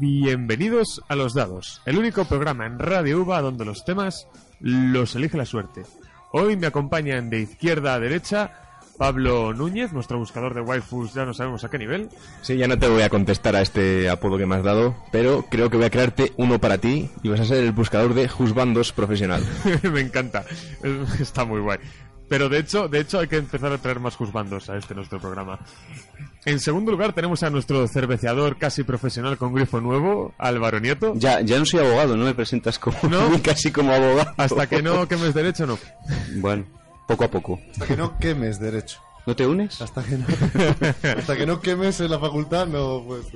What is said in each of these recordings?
Bienvenidos a Los Dados, el único programa en Radio UVA donde los temas los elige la suerte. Hoy me acompañan de izquierda a derecha Pablo Núñez, nuestro buscador de waifus, ya no sabemos a qué nivel. Sí, ya no te voy a contestar a este apodo que me has dado, pero creo que voy a crearte uno para ti y vas a ser el buscador de juzbandos profesional. me encanta, está muy guay. Pero de hecho, de hecho hay que empezar a traer más juzbandos a este nuestro programa. En segundo lugar tenemos a nuestro cerveceador casi profesional con grifo nuevo, Álvaro Nieto. Ya, ya no soy abogado, no me presentas como casi como abogado. Hasta que no quemes derecho, no. Bueno, poco a poco. Hasta que no quemes derecho. ¿No te unes? Hasta que no, hasta que no quemes en la facultad, no puedes.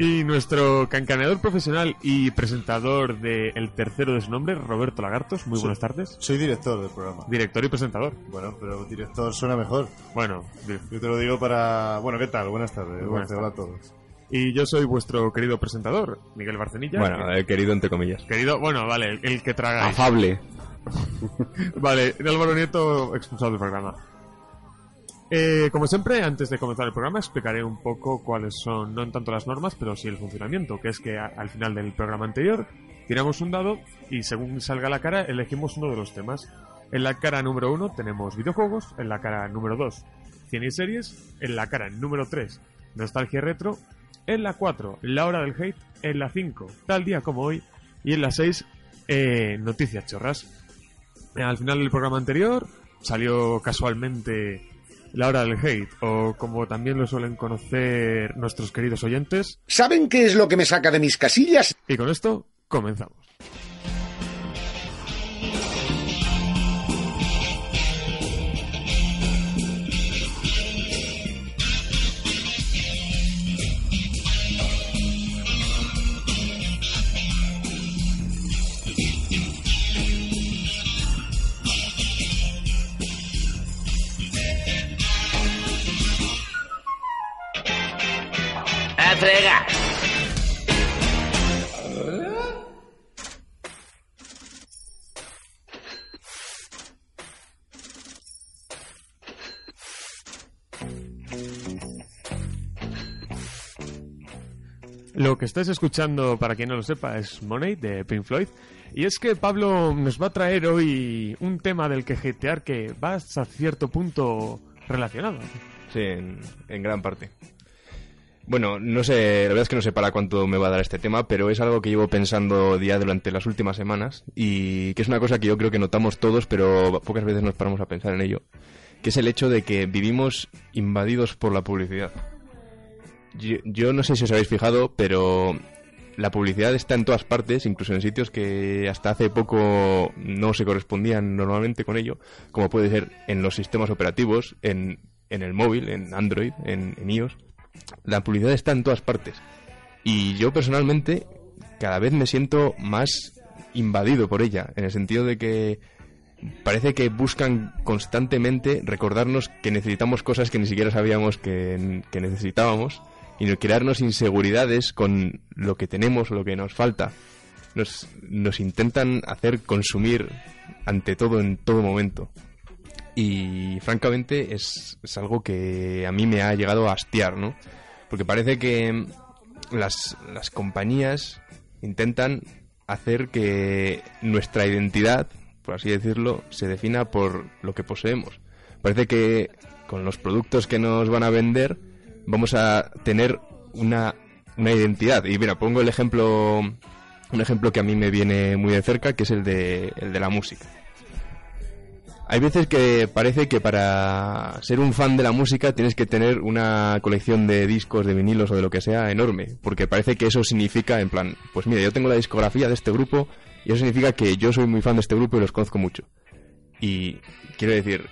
Y nuestro cancaneador profesional y presentador de El Tercero de su nombre, Roberto Lagartos. Muy buenas tardes. Soy director del programa. Director y presentador. Bueno, pero director suena mejor. Bueno, yo te lo digo para. Bueno, ¿qué tal? Buenas tardes. Buenas tardes. Hola a todos. Y yo soy vuestro querido presentador, Miguel Barcenilla. Bueno, el querido entre comillas. Querido, bueno, vale, el, que traga. Afable. vale, Álvaro Nieto expulsado del programa. Eh, como siempre, antes de comenzar el programa, explicaré un poco cuáles son, no en tanto las normas, pero sí el funcionamiento, que es que al final del programa anterior tiramos un dado y según salga la cara elegimos uno de los temas. En la cara número uno tenemos videojuegos, en la cara número dos cine y series, en la cara número 3 nostalgia retro, en la 4 la hora del hate, en la 5 tal día como hoy y en la 6 eh, noticias chorras. Al final del programa anterior salió casualmente la hora del hate, o como también lo suelen conocer nuestros queridos oyentes. ¿Saben qué es lo que me saca de mis casillas? Y con esto comenzamos. Lo que estáis escuchando, para quien no lo sepa, es Money de Pink Floyd. Y es que Pablo nos va a traer hoy un tema del que jetear que va hasta cierto punto relacionado. Sí, en gran parte. Bueno, no sé, la verdad es que no sé para cuánto me va a dar este tema, pero es algo que llevo pensando día durante las últimas semanas y que es una cosa que yo creo que notamos todos, pero pocas veces nos paramos a pensar en ello, que es el hecho de que vivimos invadidos por la publicidad. Yo, no sé si os habéis fijado, pero la publicidad está en todas partes, incluso en sitios que hasta hace poco no se correspondían normalmente con ello, como puede ser en los sistemas operativos, en, en el móvil, en Android, en iOS la publicidad está en todas partes. Y yo personalmente cada vez me siento más invadido por ella, en el sentido de que parece que buscan constantemente recordarnos que necesitamos cosas que ni siquiera sabíamos que, necesitábamos y crearnos inseguridades con lo que tenemos o lo que nos falta. Nos, nos intentan hacer consumir ante todo en todo momento. Y francamente es, es algo que a mí me ha llegado a hastiar, ¿no? Porque parece que las, las compañías intentan hacer que nuestra identidad, por así decirlo, se defina por lo que poseemos. Parece que con los productos que nos van a vender vamos a tener una, una identidad. Y mira, pongo el ejemplo, un ejemplo que a mí me viene muy de cerca, que es el de, el de la música. Hay veces que parece que para ser un fan de la música tienes que tener una colección de discos, de vinilos o de lo que sea enorme, porque parece que eso significa, en plan, pues mira, yo tengo la discografía de este grupo y eso significa que yo soy muy fan de este grupo y los conozco mucho. Y quiero decir,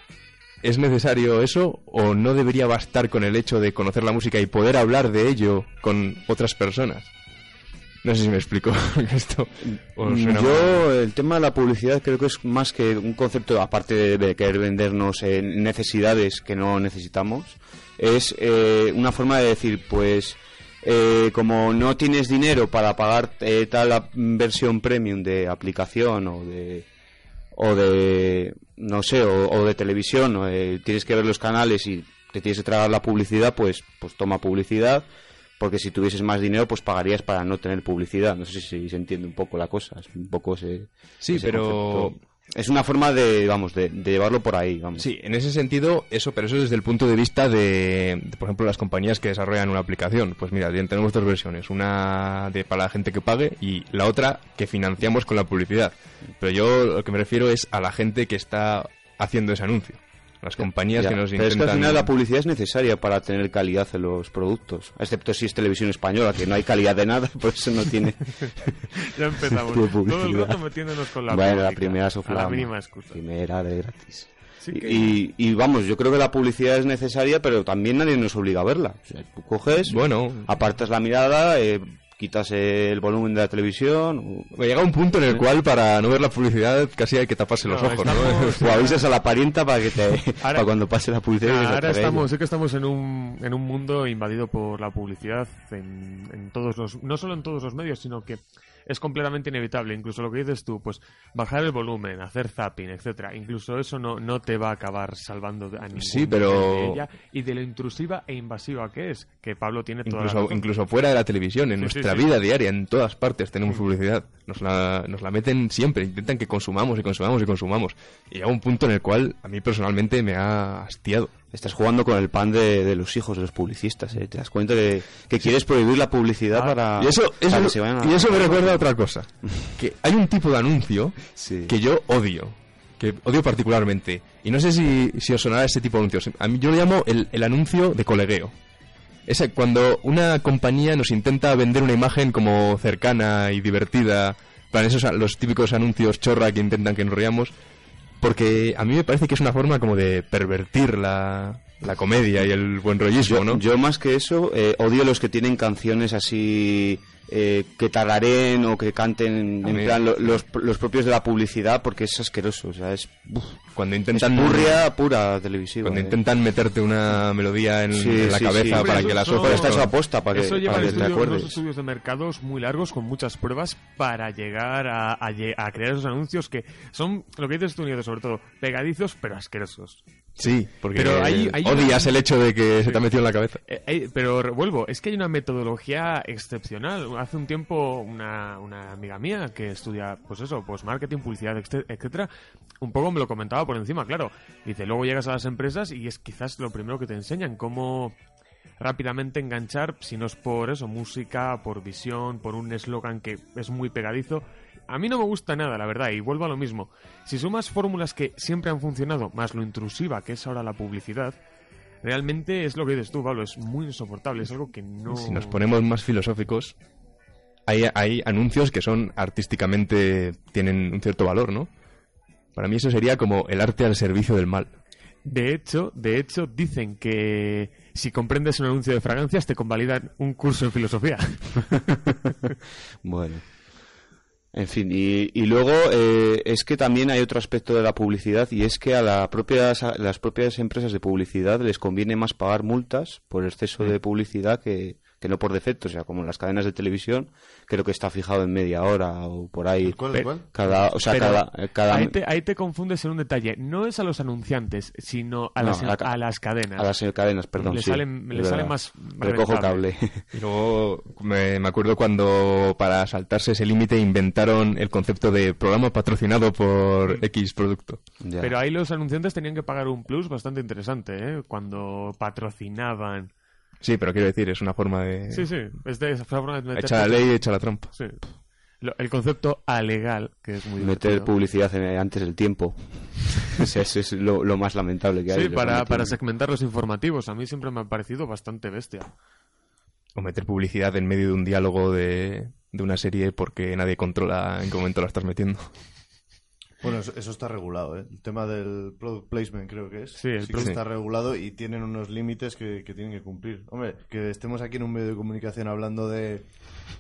¿es necesario eso o no debería bastar con el hecho de conocer la música y poder hablar de ello con otras personas? No sé si me explico esto. Yo, el tema de la publicidad creo que es más que un concepto, aparte de, querer vendernos necesidades que no necesitamos, es eh, una forma de decir, pues, eh, como no tienes dinero para pagar eh, tal versión premium de aplicación o de, o de no sé, o, de televisión, o, tienes que ver los canales y te tienes que tragar la publicidad, pues, pues toma publicidad porque si tuvieses más dinero, pues pagarías para no tener publicidad. No sé si se entiende un poco la cosa, es un poco ese. Sí, ese pero concepto. Es una forma de, vamos, de, de llevarlo por ahí, vamos. Sí, en ese sentido, eso, pero eso desde el punto de vista de, por ejemplo, las compañías que desarrollan una aplicación. Pues mira, tenemos dos versiones, una de para la gente que pague y la otra que financiamos con la publicidad. Pero yo lo que me refiero es a la gente que está haciendo ese anuncio. Las compañías Ya, que nos Pero es que intentan... al final la publicidad es necesaria para tener calidad en los productos. Excepto si es televisión española, que no hay calidad de nada, por eso no tiene. Ya empezamos. Todo el rato metiéndonos con la bueno, la primera A la soflama. mínima excusa. Primera de gratis. Sí que- Y, y vamos, yo creo que la publicidad es necesaria, pero también nadie nos obliga a verla. O sea, tú coges, Bueno, apartas la mirada, eh, quitas el volumen de la televisión, llega un punto en el cual para no ver la publicidad casi hay que taparse los ojos, estamos- ¿no? o avisas a la parienta para que te, para cuando pase la publicidad. Nah, ahora estamos, sí que estamos en un, en un mundo invadido por la publicidad en, en todos los, no solo en todos los medios, sino que es completamente inevitable. Incluso lo que dices tú, pues bajar el volumen, hacer zapping, etcétera. Incluso eso no, no te va a acabar salvando a ningún Sí, pero- de ella y de lo intrusiva e invasiva que es. Que Pablo tiene toda la Incluso, razón. incluso fuera de la televisión, en Sí, nuestra sí. vida diaria, en todas partes tenemos publicidad. Nos la, nos la meten siempre, intentan que consumamos y consumamos y consumamos. Y llega un punto en el cual a mí personalmente me ha hastiado. Estás jugando con el pan de, de los hijos de los publicistas, ¿eh? Te das cuenta que, que quieres prohibir la publicidad Ah, para, Y eso, para eso, que se vayan a- y eso me recuerda a otra cosa. Que hay un tipo de anuncio Sí. que yo odio. Que odio particularmente. Y no sé si, si os sonará ese tipo de anuncios. A mí yo lo llamo el, el anuncio de colegueo. Es cuando una compañía nos intenta vender una imagen como cercana y divertida. Para esos los típicos anuncios chorra que intentan que nos riamos. Porque a mí me parece que es una forma como de pervertir la, la comedia y el buen rollismo, Yo, ¿no? yo más que eso, eh, odio los que tienen canciones así eh, que tararen o que canten en mí- plan lo- los, los propios de la publicidad porque es asqueroso, o sea, es, uf, cuando es intentan purria pura televisiva. Cuando eh. intentan meterte una melodía en, Sí, en la sí, cabeza sí. para Hombre, que ojos... Pero está eso aposta para que, Eso lleva para que te estudios- acuerdes. unos estudios de mercados muy largos con muchas pruebas para llegar a, a lle- a crear esos anuncios que son, lo que dices tú, Nieto, sobre todo, pegadizos pero asquerosos. Sí, porque Pero hay- hay odias una- el hecho de que se te ha metido en la cabeza. Eh, pero revuelvo, es que hay una metodología excepcional. Hace un tiempo una, amiga mía que estudia, pues eso, pues marketing, publicidad, etc- etcétera, un poco me lo comentaba por encima, claro. Dice, luego llegas a las empresas y es quizás lo primero que te enseñan, cómo rápidamente enganchar, si no es por eso, música, por visión, por un eslogan que es muy pegadizo. A mí no me gusta nada, la verdad, y vuelvo a lo mismo. Si sumas fórmulas que siempre han funcionado, más lo intrusiva que es ahora la publicidad, realmente es lo que dices tú, Pablo, es muy insoportable, es algo que no... Si nos ponemos más filosóficos, hay, hay anuncios que son artísticamente... tienen un cierto valor, ¿no? Para mí eso sería como el arte al servicio del mal. De hecho, de hecho, dicen que si comprendes un anuncio de fragancias te convalidan un curso en filosofía. Bueno. En fin, y, y luego eh, es que también hay otro aspecto de la publicidad y es que a la propias, a las propias empresas de publicidad les conviene más pagar multas por exceso de publicidad que, que no por defecto. O sea, como en las cadenas de televisión, creo que está fijado en media hora o por ahí. ¿Cuál, cuál? Cada, o sea, Pero cada, eh, cada ahí, te, ahí te confundes en un detalle. No es a los anunciantes, sino a, No, las, a la ca- a las cadenas. a las cadenas, perdón. Le sí, salen- le sale más Recojo rentable. cable. Y luego me, me acuerdo cuando para saltarse ese límite inventaron el concepto de programa patrocinado por X producto. Ya. Pero ahí los anunciantes tenían que pagar un plus bastante interesante, ¿eh? Cuando patrocinaban. Sí, pero quiero decir, es una forma de... Sí, sí, es de esa forma de meter... Echa la ley, echa la trampa. Sí. Lo- el concepto alegal, que es muy Meter divertido. publicidad en- antes del tiempo. O sea, eso es lo, lo más lamentable que hay. Sí, para, para segmentar los informativos. A mí siempre me ha parecido bastante bestia. O meter publicidad en medio de un diálogo de, de una serie porque nadie controla en qué momento la estás metiendo. Bueno, eso, eso está regulado, ¿eh? El tema del product placement creo que es. Sí, el que está regulado y tienen unos límites que, que tienen que cumplir. Hombre, que estemos aquí en un medio de comunicación hablando de,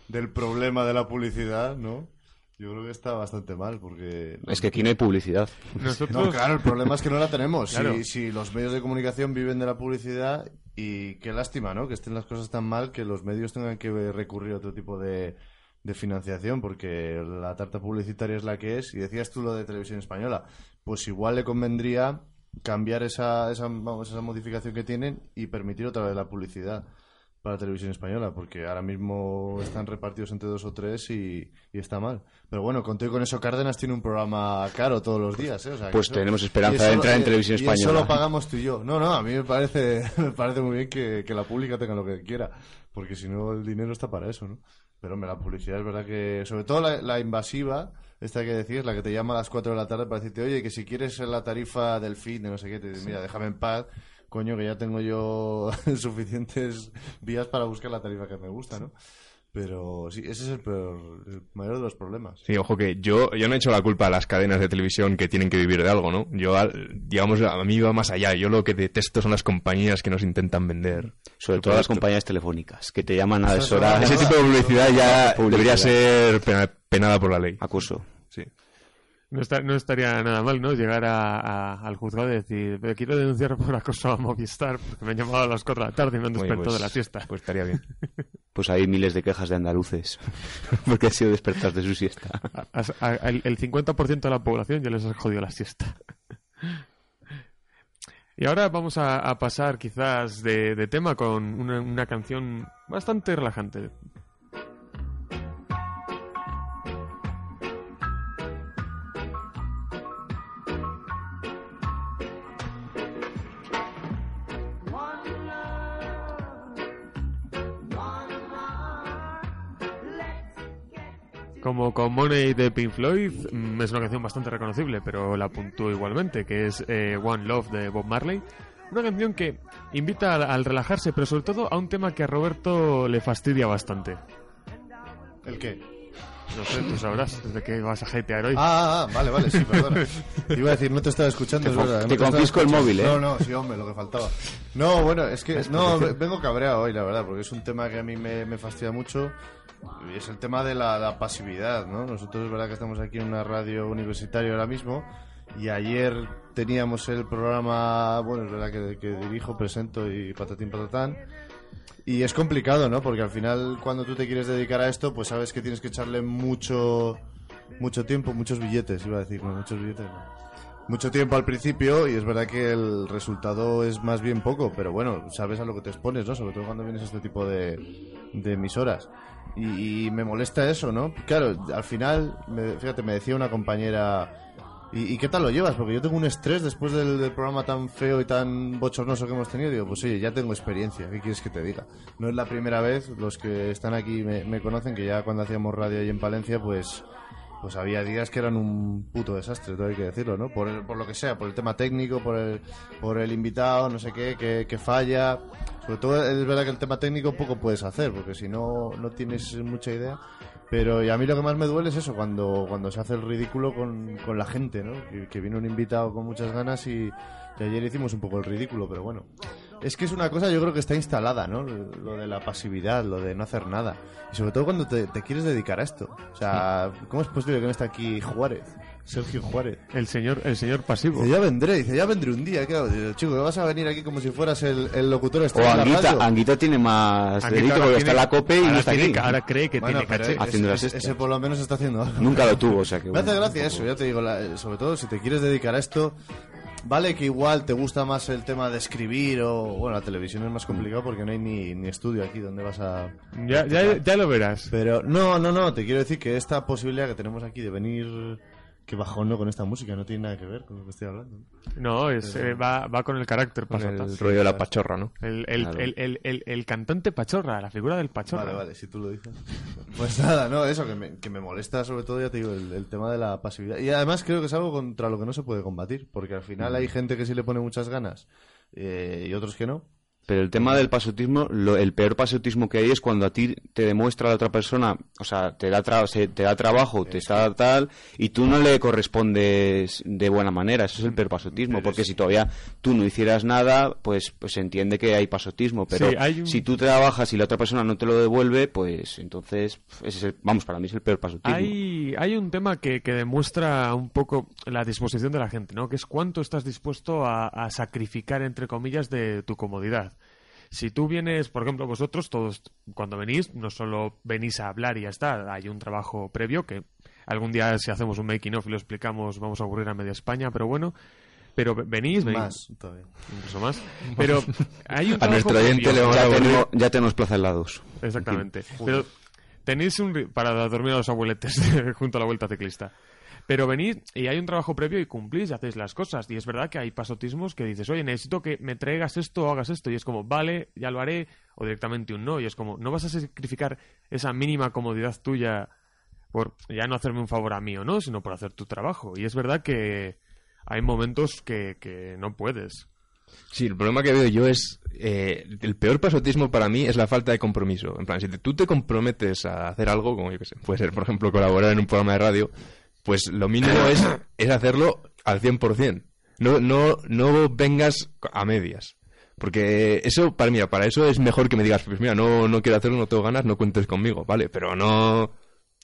del problema de la publicidad, ¿no? Yo creo que está bastante mal porque... Es que aquí no hay publicidad. Nosotros, No, claro, el problema es que no la tenemos. Claro. Si, si los medios de comunicación viven de la publicidad y qué lástima, ¿no? Que estén las cosas tan mal que los medios tengan que recurrir a otro tipo de, de financiación porque la tarta publicitaria es la que es. Y decías tú lo de televisión española. Pues igual le convendría cambiar esa, esa, vamos, esa modificación que tienen y permitir otra vez la publicidad. para televisión española, porque ahora mismo están repartidos entre dos o tres y, y está mal. Pero bueno, con todo y con eso, Cárdenas tiene un programa caro todos los días, ¿eh? O sea, que Pues eso- tenemos esperanza de lo- entrar en televisión y eso española. lo pagamos tú y yo. No, no, a mí me parece, me parece muy bien que, que la pública tenga lo que quiera, porque si no el dinero está para eso, ¿no? Pero hombre, la publicidad es verdad que, sobre todo la, la invasiva, esta que decías, la que te llama a las 4 de la tarde para decirte, oye, que si quieres la tarifa del fin, de no sé qué, te dice, mira, déjame en paz, coño, que ya tengo yo suficientes vías para buscar la tarifa que me gusta, ¿no? Pero sí, ese es el, peor, el mayor de los problemas. Sí, ojo que yo, yo no he hecho la culpa a las cadenas de televisión que tienen que vivir de algo, ¿no? Yo, digamos, a mí va más allá. Yo lo que detesto son las compañías que nos intentan vender. Sobre todo las compañías telefónicas, que te llaman a deshoras. Ese tipo de publicidad ya Publicidad. debería ser pena- penada por la ley. Acoso. Sí. No, está- no estaría nada mal, ¿no? Llegar a- a- al juzgado y decir, "Pero quiero denunciar por acoso a Movistar porque me han llamado a las 4 de la tarde y me han despertado pues- de la siesta. Pues estaría bien. Pues hay miles de quejas de andaluces porque han sido despertados de su siesta. A- el, el 50% de la población ya les has jodido la siesta. Y ahora vamos a, a pasar quizás de, de tema con una, una canción bastante relajante. Con Money de Pink Floyd, mm, es una canción bastante reconocible, pero la puntúo igualmente, que es eh, One Love de Bob Marley. Una canción que invita al, al relajarse, pero sobre todo a un tema que a Roberto le fastidia bastante. ¿El qué? No sé, tú sabrás desde que vas a hatear hoy. Ah, ah, ah, vale, vale, sí, perdona. Iba a decir, no te estaba escuchando, Te es verdad. te no estaba confisco el móvil, ¿eh? No, no, sí, hombre, lo que faltaba. No, bueno, es que, no, ve- vengo cabreado hoy, la verdad, porque es un tema que a mí me, me fastidia mucho. Y es el tema de la, la pasividad, ¿no? Nosotros es verdad que estamos aquí en una radio universitaria ahora mismo. Y ayer teníamos el programa, bueno, es verdad que, que dirijo, presento y patatín patatán. Y es complicado, ¿no? Porque al final, cuando tú te quieres dedicar a esto, pues sabes que tienes que echarle mucho, mucho tiempo, muchos billetes, iba a decir, muchos billetes. no. Mucho tiempo al principio y es verdad que el resultado es más bien poco, pero bueno, sabes a lo que te expones, ¿no? Sobre todo cuando vienes a este tipo de, de emisoras. Y, y me molesta eso, ¿no? Claro, al final, me- fíjate, me decía una compañera, ¿Y, qué tal lo llevas? Porque yo tengo un estrés después del, programa tan feo y tan bochornoso que hemos tenido. Digo, pues oye, ya tengo experiencia. ¿Qué quieres que te diga? No es la primera vez. Los que están aquí me, me conocen que ya cuando hacíamos radio ahí en Palencia, pues pues había días que eran un puto desastre, todo hay que decirlo, ¿no? Por, el- por lo que sea, por el tema técnico, por el, por el invitado, no sé qué, que, que falla. Sobre todo es verdad que el tema técnico poco puedes hacer, porque si no, no tienes mucha idea. Pero y a mí lo que más me duele es eso, cuando, cuando se hace el ridículo con, con la gente, ¿no? Que, que viene un invitado con muchas ganas y, y ayer hicimos un poco el ridículo, pero bueno. Es que es una cosa yo creo que está instalada, ¿no? Lo de la pasividad, lo de no hacer nada. Y sobre todo cuando te, te quieres dedicar a esto. O sea, ¿cómo es posible que no esté aquí Juárez? Sergio Juárez. El señor, el señor pasivo. Dice, ya vendré, dice, ya vendré un día. Claro, dice, chico, vas a venir aquí como si fueras el, el locutor O estrella de la Anguita, radio. Anguita tiene más Anguita delito ahora porque está tiene- en la COPE y ahora no está tiene aquí. Ahora cree que Bueno, tiene pero caché. ese- Haciendo las ese, estas. por lo menos está haciendo algo. Nunca lo tuvo, o sea que... Me hace bueno, gracia tampoco- eso, ya te digo, la- sobre todo si te quieres dedicar a esto, vale que igual te gusta más el tema de escribir o, bueno, la televisión es más complicado porque no hay ni, ni estudio aquí donde vas a... Ya, ya, ya lo verás. Pero no, no, no, te quiero decir que esta posibilidad que tenemos aquí de venir, que bajón no con esta música, no tiene nada que ver con lo que estoy hablando. No, es, eh, va, va con el carácter Con el rollo de la pachorra, ¿no? El, el, Claro. el, el, el, el cantante pachorra, la figura del pachorra. Vale, vale, si tú lo dices. Pues nada, no, eso que me, que me molesta sobre todo, ya te digo, el, el tema de la pasividad. Y además creo que es algo contra lo que no se puede combatir, porque al final hay gente que sí le pone muchas ganas eh, y otros que no. Pero el tema del pasotismo, lo- el peor pasotismo que hay es cuando a ti te demuestra la otra persona, o sea, te da, tra- se- te da trabajo, te está tal, y tú no le correspondes de buena manera. Eso es el peor pasotismo, porque si todavía tú no hicieras nada, pues, pues se entiende que hay pasotismo. Pero Sí, hay un- si tú trabajas y la otra persona no te lo devuelve, pues entonces, ese es el- vamos, para mí es el peor pasotismo. Hay, hay un tema que, que demuestra un poco la disposición de la gente, ¿no? Que es cuánto estás dispuesto a, a sacrificar, entre comillas, de tu comodidad. Si tú vienes, por ejemplo, vosotros, todos, cuando venís, no solo venís a hablar y ya está, hay un trabajo previo que algún día, si hacemos un making of y lo explicamos, vamos a ocurrir a media España, pero bueno, Pero ve- venís, venís, Más todavía. incluso más. Pero hay un A trabajo nuestro oyente le vamos a Ya aburrir. tenemos, ya tenemos plaza en lados. Exactamente. Pero tenéis un... ri- para dormir a los abueletes junto a la vuelta ciclista. Pero venís y hay un trabajo previo y cumplís y hacéis las cosas. Y es verdad que hay pasotismos que dices, oye, necesito que me traigas esto o hagas esto. Y es como, vale, ya lo haré. O directamente un no. Y es como, no vas a sacrificar esa mínima comodidad tuya por ya no hacerme un favor a mí o no, sino por hacer tu trabajo. Y es verdad que hay momentos que, que no puedes. Sí, el problema que veo yo es. eh, el peor pasotismo para mí es la falta de compromiso. En plan, si te- tú te comprometes a hacer algo, como yo que sé, puede ser, por ejemplo, colaborar en un programa de radio, pues lo mínimo es, es hacerlo al 100%. No, no, no vengas a medias. Porque eso, para, mira, para eso es mejor que me digas, pues mira, no, no quiero hacerlo, no tengo ganas, no cuentes conmigo, ¿vale? Pero no.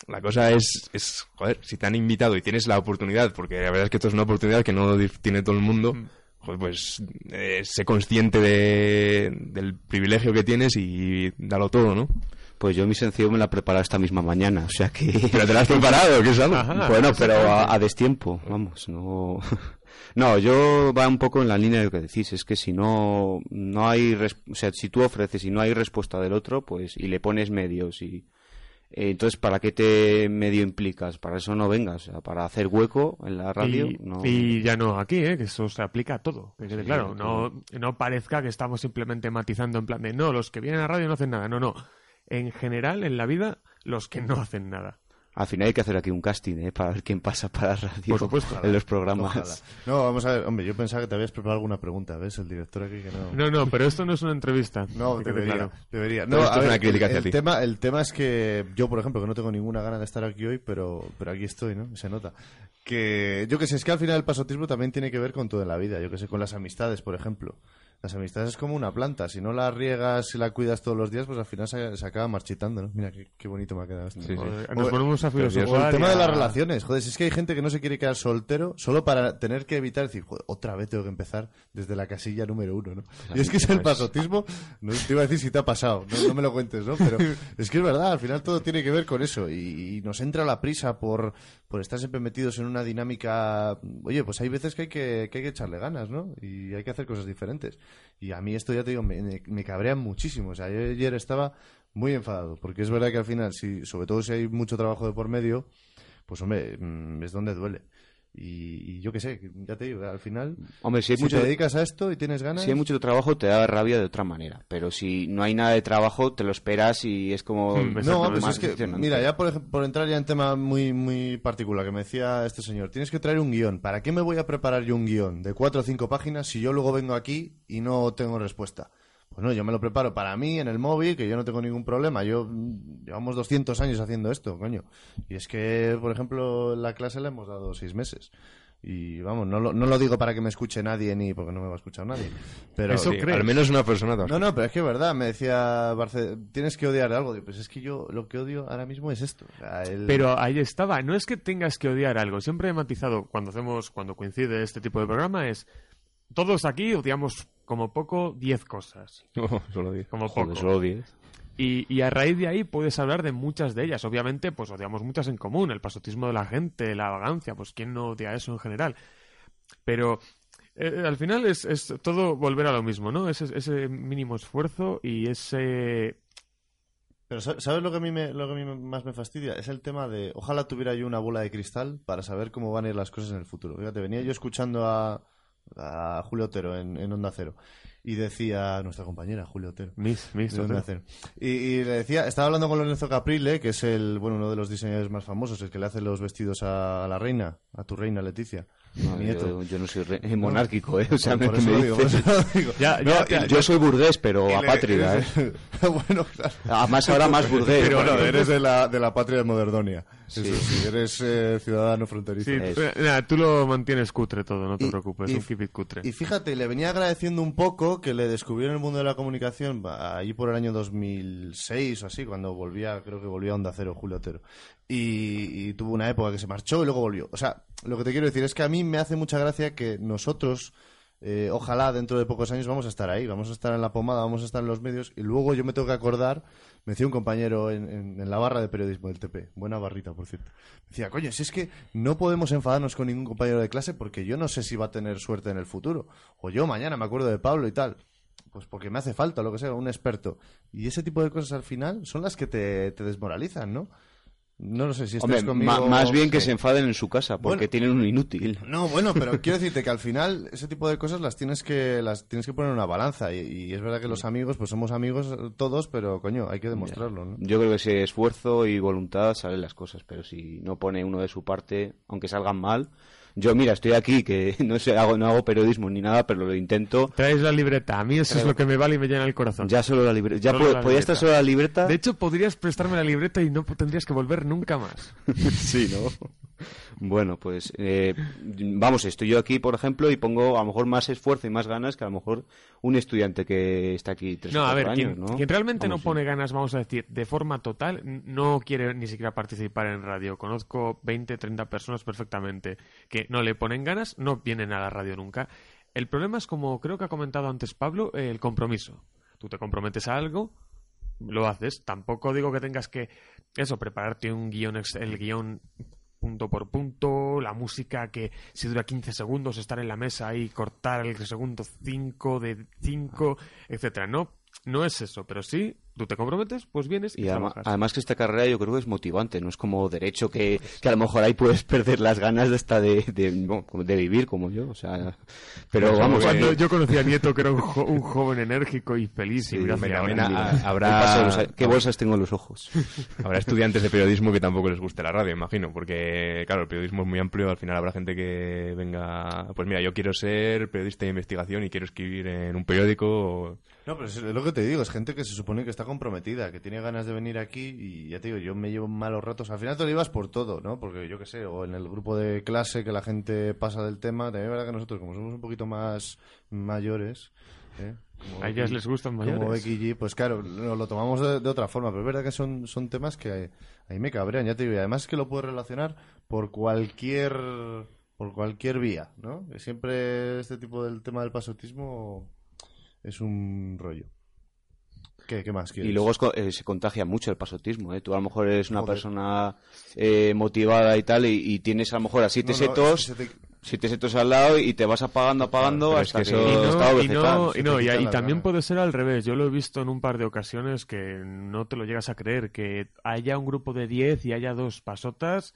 La cosa es, es, joder, si te han invitado y tienes la oportunidad, porque la verdad es que esto es una oportunidad que no tiene todo el mundo, joder, pues eh, sé consciente de, del privilegio que tienes y dalo todo, ¿no? Pues yo mi sencillo me la he preparado esta misma mañana, o sea que... Pero te la has preparado, que es algo. Ajá. bueno, pero a, a destiempo, vamos, no... No, yo va un poco en la línea de lo que decís, es que si no, no hay, o sea, si tú ofreces y no hay respuesta del otro, pues, y le pones medios y... eh, entonces, ¿para qué te medio implicas? Para eso no vengas, o sea, para hacer hueco en la radio, y, no... y ya no aquí, ¿eh? que eso se aplica a todo. Que quede Sí, claro, no, no parezca que estamos simplemente matizando en plan de no, los que vienen a radio no hacen nada. No, no. En general, en la vida, los que no hacen nada. Al final hay que hacer aquí un casting, ¿eh? Para ver quién pasa para la radio Por supuesto. en los programas. Ojalá. No, vamos a ver, hombre, yo pensaba que te habías preparado alguna pregunta, ¿ves? El director aquí que no... No, no, pero esto no es una entrevista. No, debería, claro. debería. No, esto a es ver, una crítica el, hacia el ti. tema, el tema es que yo, por ejemplo, que no tengo ninguna gana de estar aquí hoy, pero, pero aquí estoy, ¿no? Se nota. Que yo que sé, es que al final el pasotismo también tiene que ver con todo en la vida. Yo que sé, con las amistades, por ejemplo. Las amistades es como una planta. Si no la riegas y la cuidas todos los días, pues al final se, se acaba marchitando, ¿no? Mira, qué, qué bonito me ha quedado esto. Sí, sí. Nos ponemos a o el filosofar. tema de las relaciones, joder, si es que hay gente que no se quiere quedar soltero solo para tener que evitar decir, joder, otra vez tengo que empezar desde la casilla número uno, ¿no? Y es que es el pasotismo, no te iba a decir si te ha pasado, no, no me lo cuentes, ¿no? Pero es que es verdad, al final todo tiene que ver con eso y, y nos entra la prisa por, por estar siempre metidos en una dinámica, oye, pues hay veces que hay que, que hay que echarle ganas, ¿no? Y hay que hacer cosas diferentes. Y a mí esto, ya te digo, me, me, cabrea muchísimo. O sea, yo ayer estaba muy enfadado, porque es verdad que al final, si, sobre todo si hay mucho trabajo de por medio, pues hombre, mm, es donde duele. Y, y yo qué sé, ya te digo, al final, Hombre, si hay si mucho... te dedicas a esto y tienes ganas... Si hay mucho trabajo, te da rabia de otra manera. Pero si no hay nada de trabajo, te lo esperas y es como. Hmm, No, pues es que, mira, ya por, por entrar ya en tema muy, muy particular, que me decía este señor, tienes que traer un guion. ¿Para qué me voy a preparar yo un guion de cuatro o cinco páginas si yo luego vengo aquí y no tengo respuesta? Pues no, yo me lo preparo para mí en el móvil, que yo no tengo ningún problema. Yo mm, llevamos 200 años haciendo esto, coño. Y es que, por ejemplo, la clase le hemos dado seis meses. Y vamos, no lo, no lo digo para que me escuche nadie ni porque no me va a escuchar nadie. Pero Eso Sí, al menos una persona. te no, no, pero es que es verdad, me decía Barce, tienes que odiar algo. Digo, Pues es que yo lo que odio ahora mismo es esto. O sea, el- Pero ahí estaba. No es que tengas que odiar algo. Siempre he matizado cuando hacemos, cuando coincide este tipo de programa es todos aquí odiamos como poco 10 cosas. No, solo digo. Como Joder, poco. solo 10. Y, y a raíz de ahí puedes hablar de muchas de ellas. Obviamente, pues odiamos muchas en común. El pasotismo de la gente, la vagancia, pues quién no odia eso en general. Pero eh, al final es, es todo volver a lo mismo, ¿no? Ese, ese mínimo esfuerzo y ese... Pero sa- ¿sabes lo que, a mí me, lo que a mí más me fastidia? Es el tema de, ojalá tuviera yo una bola de cristal para saber cómo van a ir las cosas en el futuro. Fíjate, venía yo escuchando a, a Julio Otero en, en Onda Cero y decía, nuestra compañera Julio Otero, Mis, mis, de Onda Cero. Y, y le decía, estaba hablando con Lorenzo Caprile, que es el, bueno, uno de los diseñadores más famosos, el que le hace los vestidos a, a la reina, a tu reina Leticia. No, mi nieto. yo, yo no soy re- eh, monárquico, ¿eh? O sea, me, me digo. Ya, No, ya, y ya, le- Yo soy burgués, pero apátrida, ¿eh? bueno, claro. Además, ahora más burgués. Pero bueno, eres de la, de la patria de Moderdonia. Sí. Eso sí, eres eh, ciudadano fronterizo. Sí, Eso. eh, nada, tú lo mantienes cutre todo, no te Y- preocupes, y- un keep it cutre. Y fíjate, le venía agradeciendo un poco que le descubrió en el mundo de la comunicación ahí por el año 2006 o así, cuando volvía, creo que volvía a Onda Cero, Julio Otero. Y, y tuvo una época que se marchó y luego volvió. O sea, lo que te quiero decir es que a mí me hace mucha gracia que nosotros eh, ojalá dentro de pocos años vamos a estar ahí, vamos a estar en la pomada, vamos a estar en los medios y luego yo me tengo que acordar, me decía un compañero en, en- en la barra de periodismo del TP, buena barrita por cierto, me decía, coño, si es que no podemos enfadarnos con ningún compañero de clase porque yo no sé si va a tener suerte en el futuro, o yo mañana me acuerdo de Pablo y tal. Pues porque me hace falta, lo que sea, un experto. Y ese tipo de cosas al final son las que te, te desmoralizan, ¿no? No lo sé si Hombre, estás conmigo. ma- más bien que Sí. se enfaden en su casa porque Bueno. tienen un inútil. No, bueno, pero quiero decirte que al final ese tipo de cosas las tienes que las tienes que poner en una balanza y, y es verdad que los amigos pues somos amigos todos, pero coño, hay que demostrarlo, ¿no? Yo creo que si esfuerzo y voluntad salen las cosas, pero si no pone uno de su parte, aunque salgan mal, yo mira, estoy aquí que no sé, hago, no hago periodismo ni nada, pero lo intento. Traes la libreta. A mí eso es lo que me vale y me llena el corazón. Ya solo la libreta, ya la podía estar solo la libreta. De hecho, podrías prestarme la libreta y no tendrías que volver nunca más. sí, ¿no? Bueno, pues eh, vamos, estoy yo aquí, por ejemplo, y pongo a lo mejor más esfuerzo y más ganas que a lo mejor un estudiante que está aquí tres No, o a ver, años, quien, ¿no? quien realmente Vamos, no pone ganas, vamos a decir, de forma total, no quiere ni siquiera participar en radio. Conozco 20, 30 personas perfectamente que no le ponen ganas, no vienen a la radio nunca. El problema es, como creo que ha comentado antes Pablo, eh, el compromiso. Tú te comprometes a algo, lo haces. Tampoco digo que tengas que, eso, prepararte un guion, el guion punto por punto, la música que si dura 15 segundos, estar en la mesa y cortar el segundo 5 de 5, etcétera. No, no es eso, pero sí, tú te comprometes, pues vienes y, Y además, trabajas. además que esta carrera yo creo que es motivante, no es como derecho que, que a lo mejor ahí puedes perder las ganas de esta de, de, de vivir como yo, o sea, pero Pues vamos, Cuando yo conocí a Nieto, que era un, jo- un joven enérgico y feliz, y mira mira, ha- habrá- los- qué bolsas tengo en los ojos. Habrá estudiantes de periodismo que tampoco les guste la radio, imagino, porque, claro, el periodismo es muy amplio, al final habrá gente que venga, pues mira, yo quiero ser periodista de investigación y quiero escribir en un periódico. o- No, pero es lo que te digo, es gente que se supone que está comprometida, que tiene ganas de venir aquí y ya te digo, yo me llevo malos ratos. Al final te lo llevas por todo, ¿no? Porque yo qué sé, o en el grupo de clase que la gente pasa del tema, también es verdad que nosotros, como somos un poquito más mayores, ¿eh? Como A ellas Becky- les gustan Como mayores. Becky G, pues claro, nos lo tomamos de, de otra forma, pero es verdad que son, son temas que a mí me cabrean, ya te digo, y además es que lo puedes relacionar por cualquier por cualquier vía, ¿no? Que siempre este tipo del tema del pasotismo es un rollo. ¿Qué, qué más quieres? Y luego es co- eh, se contagia mucho el pasotismo, ¿eh? Tú a lo mejor eres una Joder. persona eh, motivada y tal, y, y tienes a lo mejor a siete No, no, setos, es que se te- siete setos al lado y te vas apagando, apagando es hasta que que, eso- Y no, y, no, y, no, también puede ser al revés. Yo lo he visto en un par de ocasiones que no te lo llegas a creer, que haya un grupo de 10 y haya dos pasotas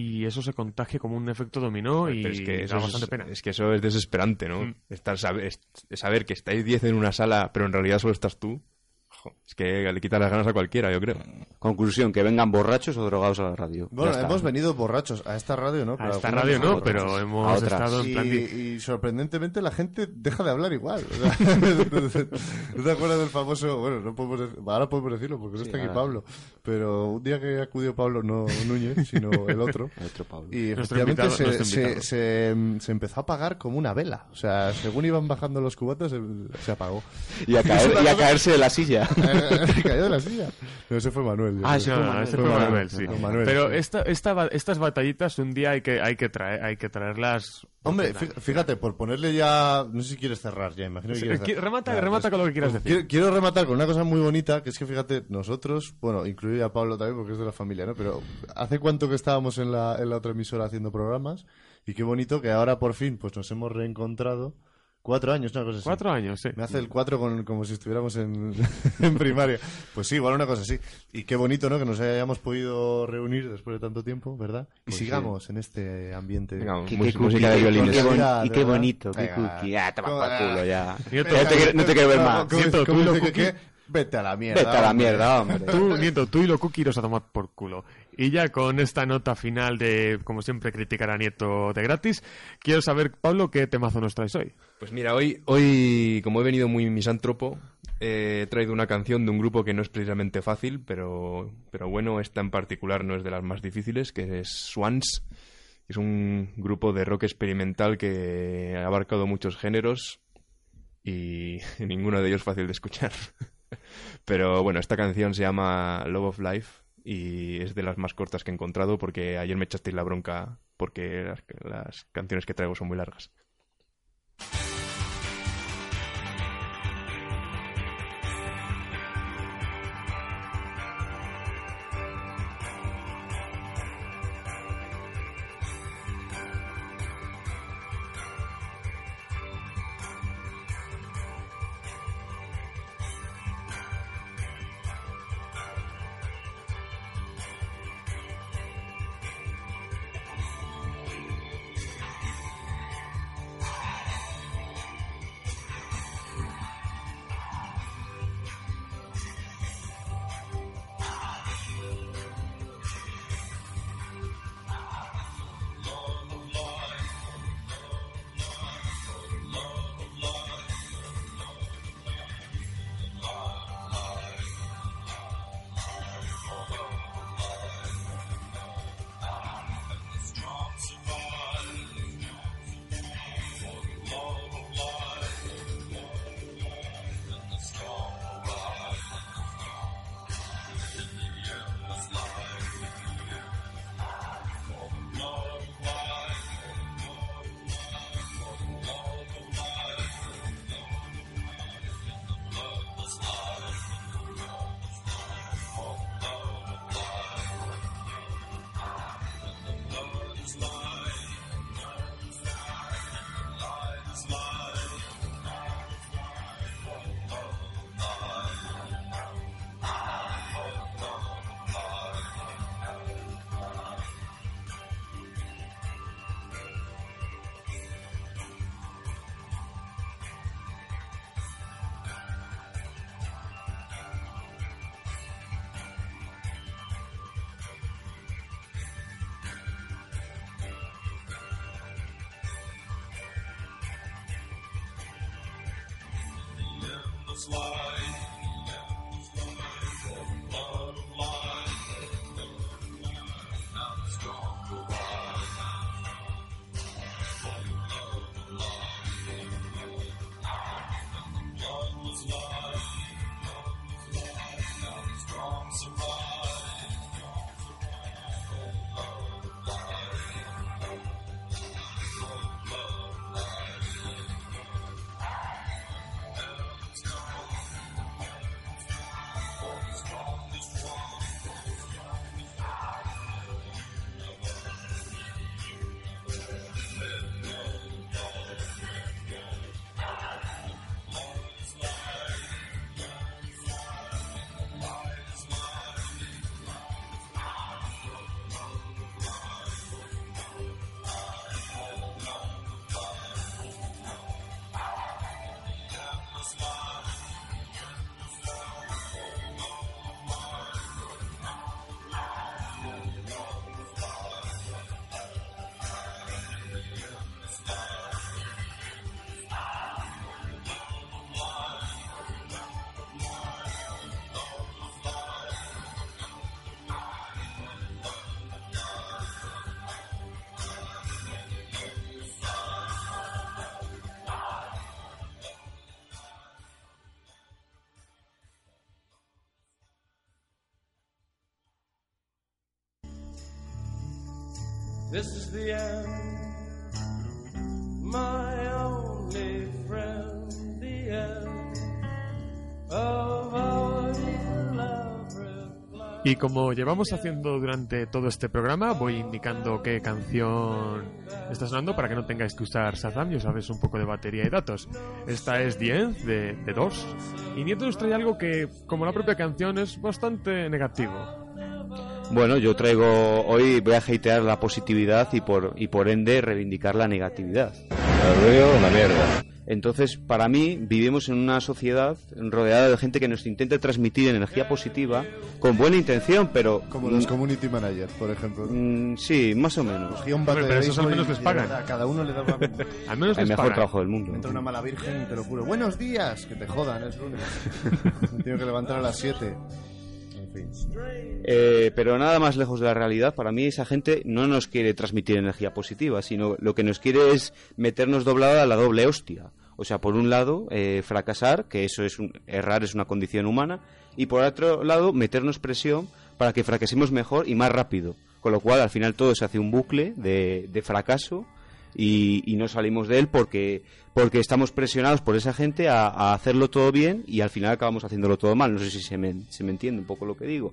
y eso se contagie como un efecto dominó y es que eso da es, bastante pena. es que eso es desesperante, ¿no? Mm. Estar, saber, es- saber que estáis 10 en una sala, pero en realidad solo estás tú. Es que le quita las ganas a cualquiera, yo creo. Conclusión, que vengan borrachos o drogados a la radio. Bueno, Ya está. hemos venido borrachos a esta radio, ¿no? A Pero esta algunas radio no, pero A hemos estado en Y, plan... y sorprendentemente la gente deja de hablar igual. ¿No te acuerdas del famoso? Bueno, no podemos dec- ahora podemos decirlo porque no está aquí ahora. Pablo. Pero un día que acudió Pablo, no Núñez, sino el otro. El otro Pablo. Y efectivamente invitado- se, se, invitado. se- se empezó a apagar como una vela. O sea, según iban bajando los cubatas, se, se apagó. Y a, caer- y a caerse de la silla. Cayó de la silla. No, ese fue Manuel. Ah, ese No, fue no, Manuel. ese Fue fue Manuel, Manuel, sí. Manuel, Pero sí. esta, esta, estas batallitas un día hay que, hay que, traer, hay que traerlas... Hombre, fíjate, por ponerle ya... No sé si quieres cerrar ya, imagino que Sí, quieres qui- cerrar. remata- remata con lo que quieras pues, decir. Quiero, quiero rematar con una cosa muy bonita, que es que fíjate, nosotros, bueno, incluiría a Pablo también porque es de la familia, ¿no? Pero ¿hace cuánto que estábamos en la, en la otra emisora haciendo programas? Y qué bonito que ahora por fin pues nos hemos reencontrado. Cuatro años, una cosa así. Cuatro años, sí. Me hace el cuatro con, como si estuviéramos en, en primaria. Pues sí, igual una cosa así. Y qué bonito, ¿no? Que nos hayamos podido reunir después de tanto tiempo, ¿verdad? Y sigamos en este ambiente. Venga, Qué- mus- qué música de violines. qué bon- Navidad, y qué ¿verdad? bonito, qué Venga. cookie. Ah, toma ¿Cómo- por culo ya. Nieto, Ya no te quiero- no te quiero ver ¿Cómo- más. cómo- Nieto, cómo tú lo dice que cookie- qué? Vete a la mierda. Vete a la hombre. mierda, hombre. Tú, Nieto, tú y lo cookie iros a tomar por culo. Y ya con esta nota final de, como siempre, criticar a Nieto de gratis, quiero saber, Pablo, qué temazo nos traes hoy. Pues mira, hoy, hoy como he venido muy misántropo, he traído una canción de un grupo que no es precisamente fácil, pero, pero bueno, esta en particular no es de las más difíciles, que es Swans. Es un grupo de rock experimental que ha abarcado muchos géneros y ninguno de ellos fácil de escuchar. Pero bueno, esta canción se llama Love of Life y es de las más cortas que he encontrado porque ayer me echasteis la bronca porque las, canciones que traigo son muy largas. love. This is the end, my only friend, the end of our. Y como llevamos haciendo durante todo este programa, voy indicando qué canción está sonando para que no tengáis que usar Shazam y os sabéis un poco de batería y datos. Esta es The End de, de Doors. Y Nieto nos trae algo que, como la propia canción, es bastante negativo. Bueno, yo traigo hoy voy a hatear la positividad y por y por ende reivindicar la negatividad. una mierda. Entonces, para mí vivimos en una sociedad rodeada de gente que nos intenta transmitir energía positiva con buena intención, pero Como los community managers, por ejemplo. mm, sí, más o menos. Un bate Hombre, de pero esos al menos y- les pagan. de verdad, Cada uno le da una... Al menos El les mejor pagan. trabajo del mundo. Entra una mala virgen, te lo juro. ¡Buenos días! Que te jodan, es lunes. Me tengo que levantar a las 7. Eh, pero nada más lejos de la realidad, para mí esa gente no nos quiere transmitir energía positiva, sino lo que nos quiere es meternos doblada a la doble hostia. O sea, por un lado, eh, fracasar, que eso es un, errar es una condición humana, y por otro lado, meternos presión para que fracasemos mejor y más rápido. Con lo cual, al final todo se hace un bucle de fracaso y, y no salimos de él porque, porque estamos presionados por esa gente a, a hacerlo todo bien y al final acabamos haciéndolo todo mal. No sé si se me, se me entiende un poco lo que digo.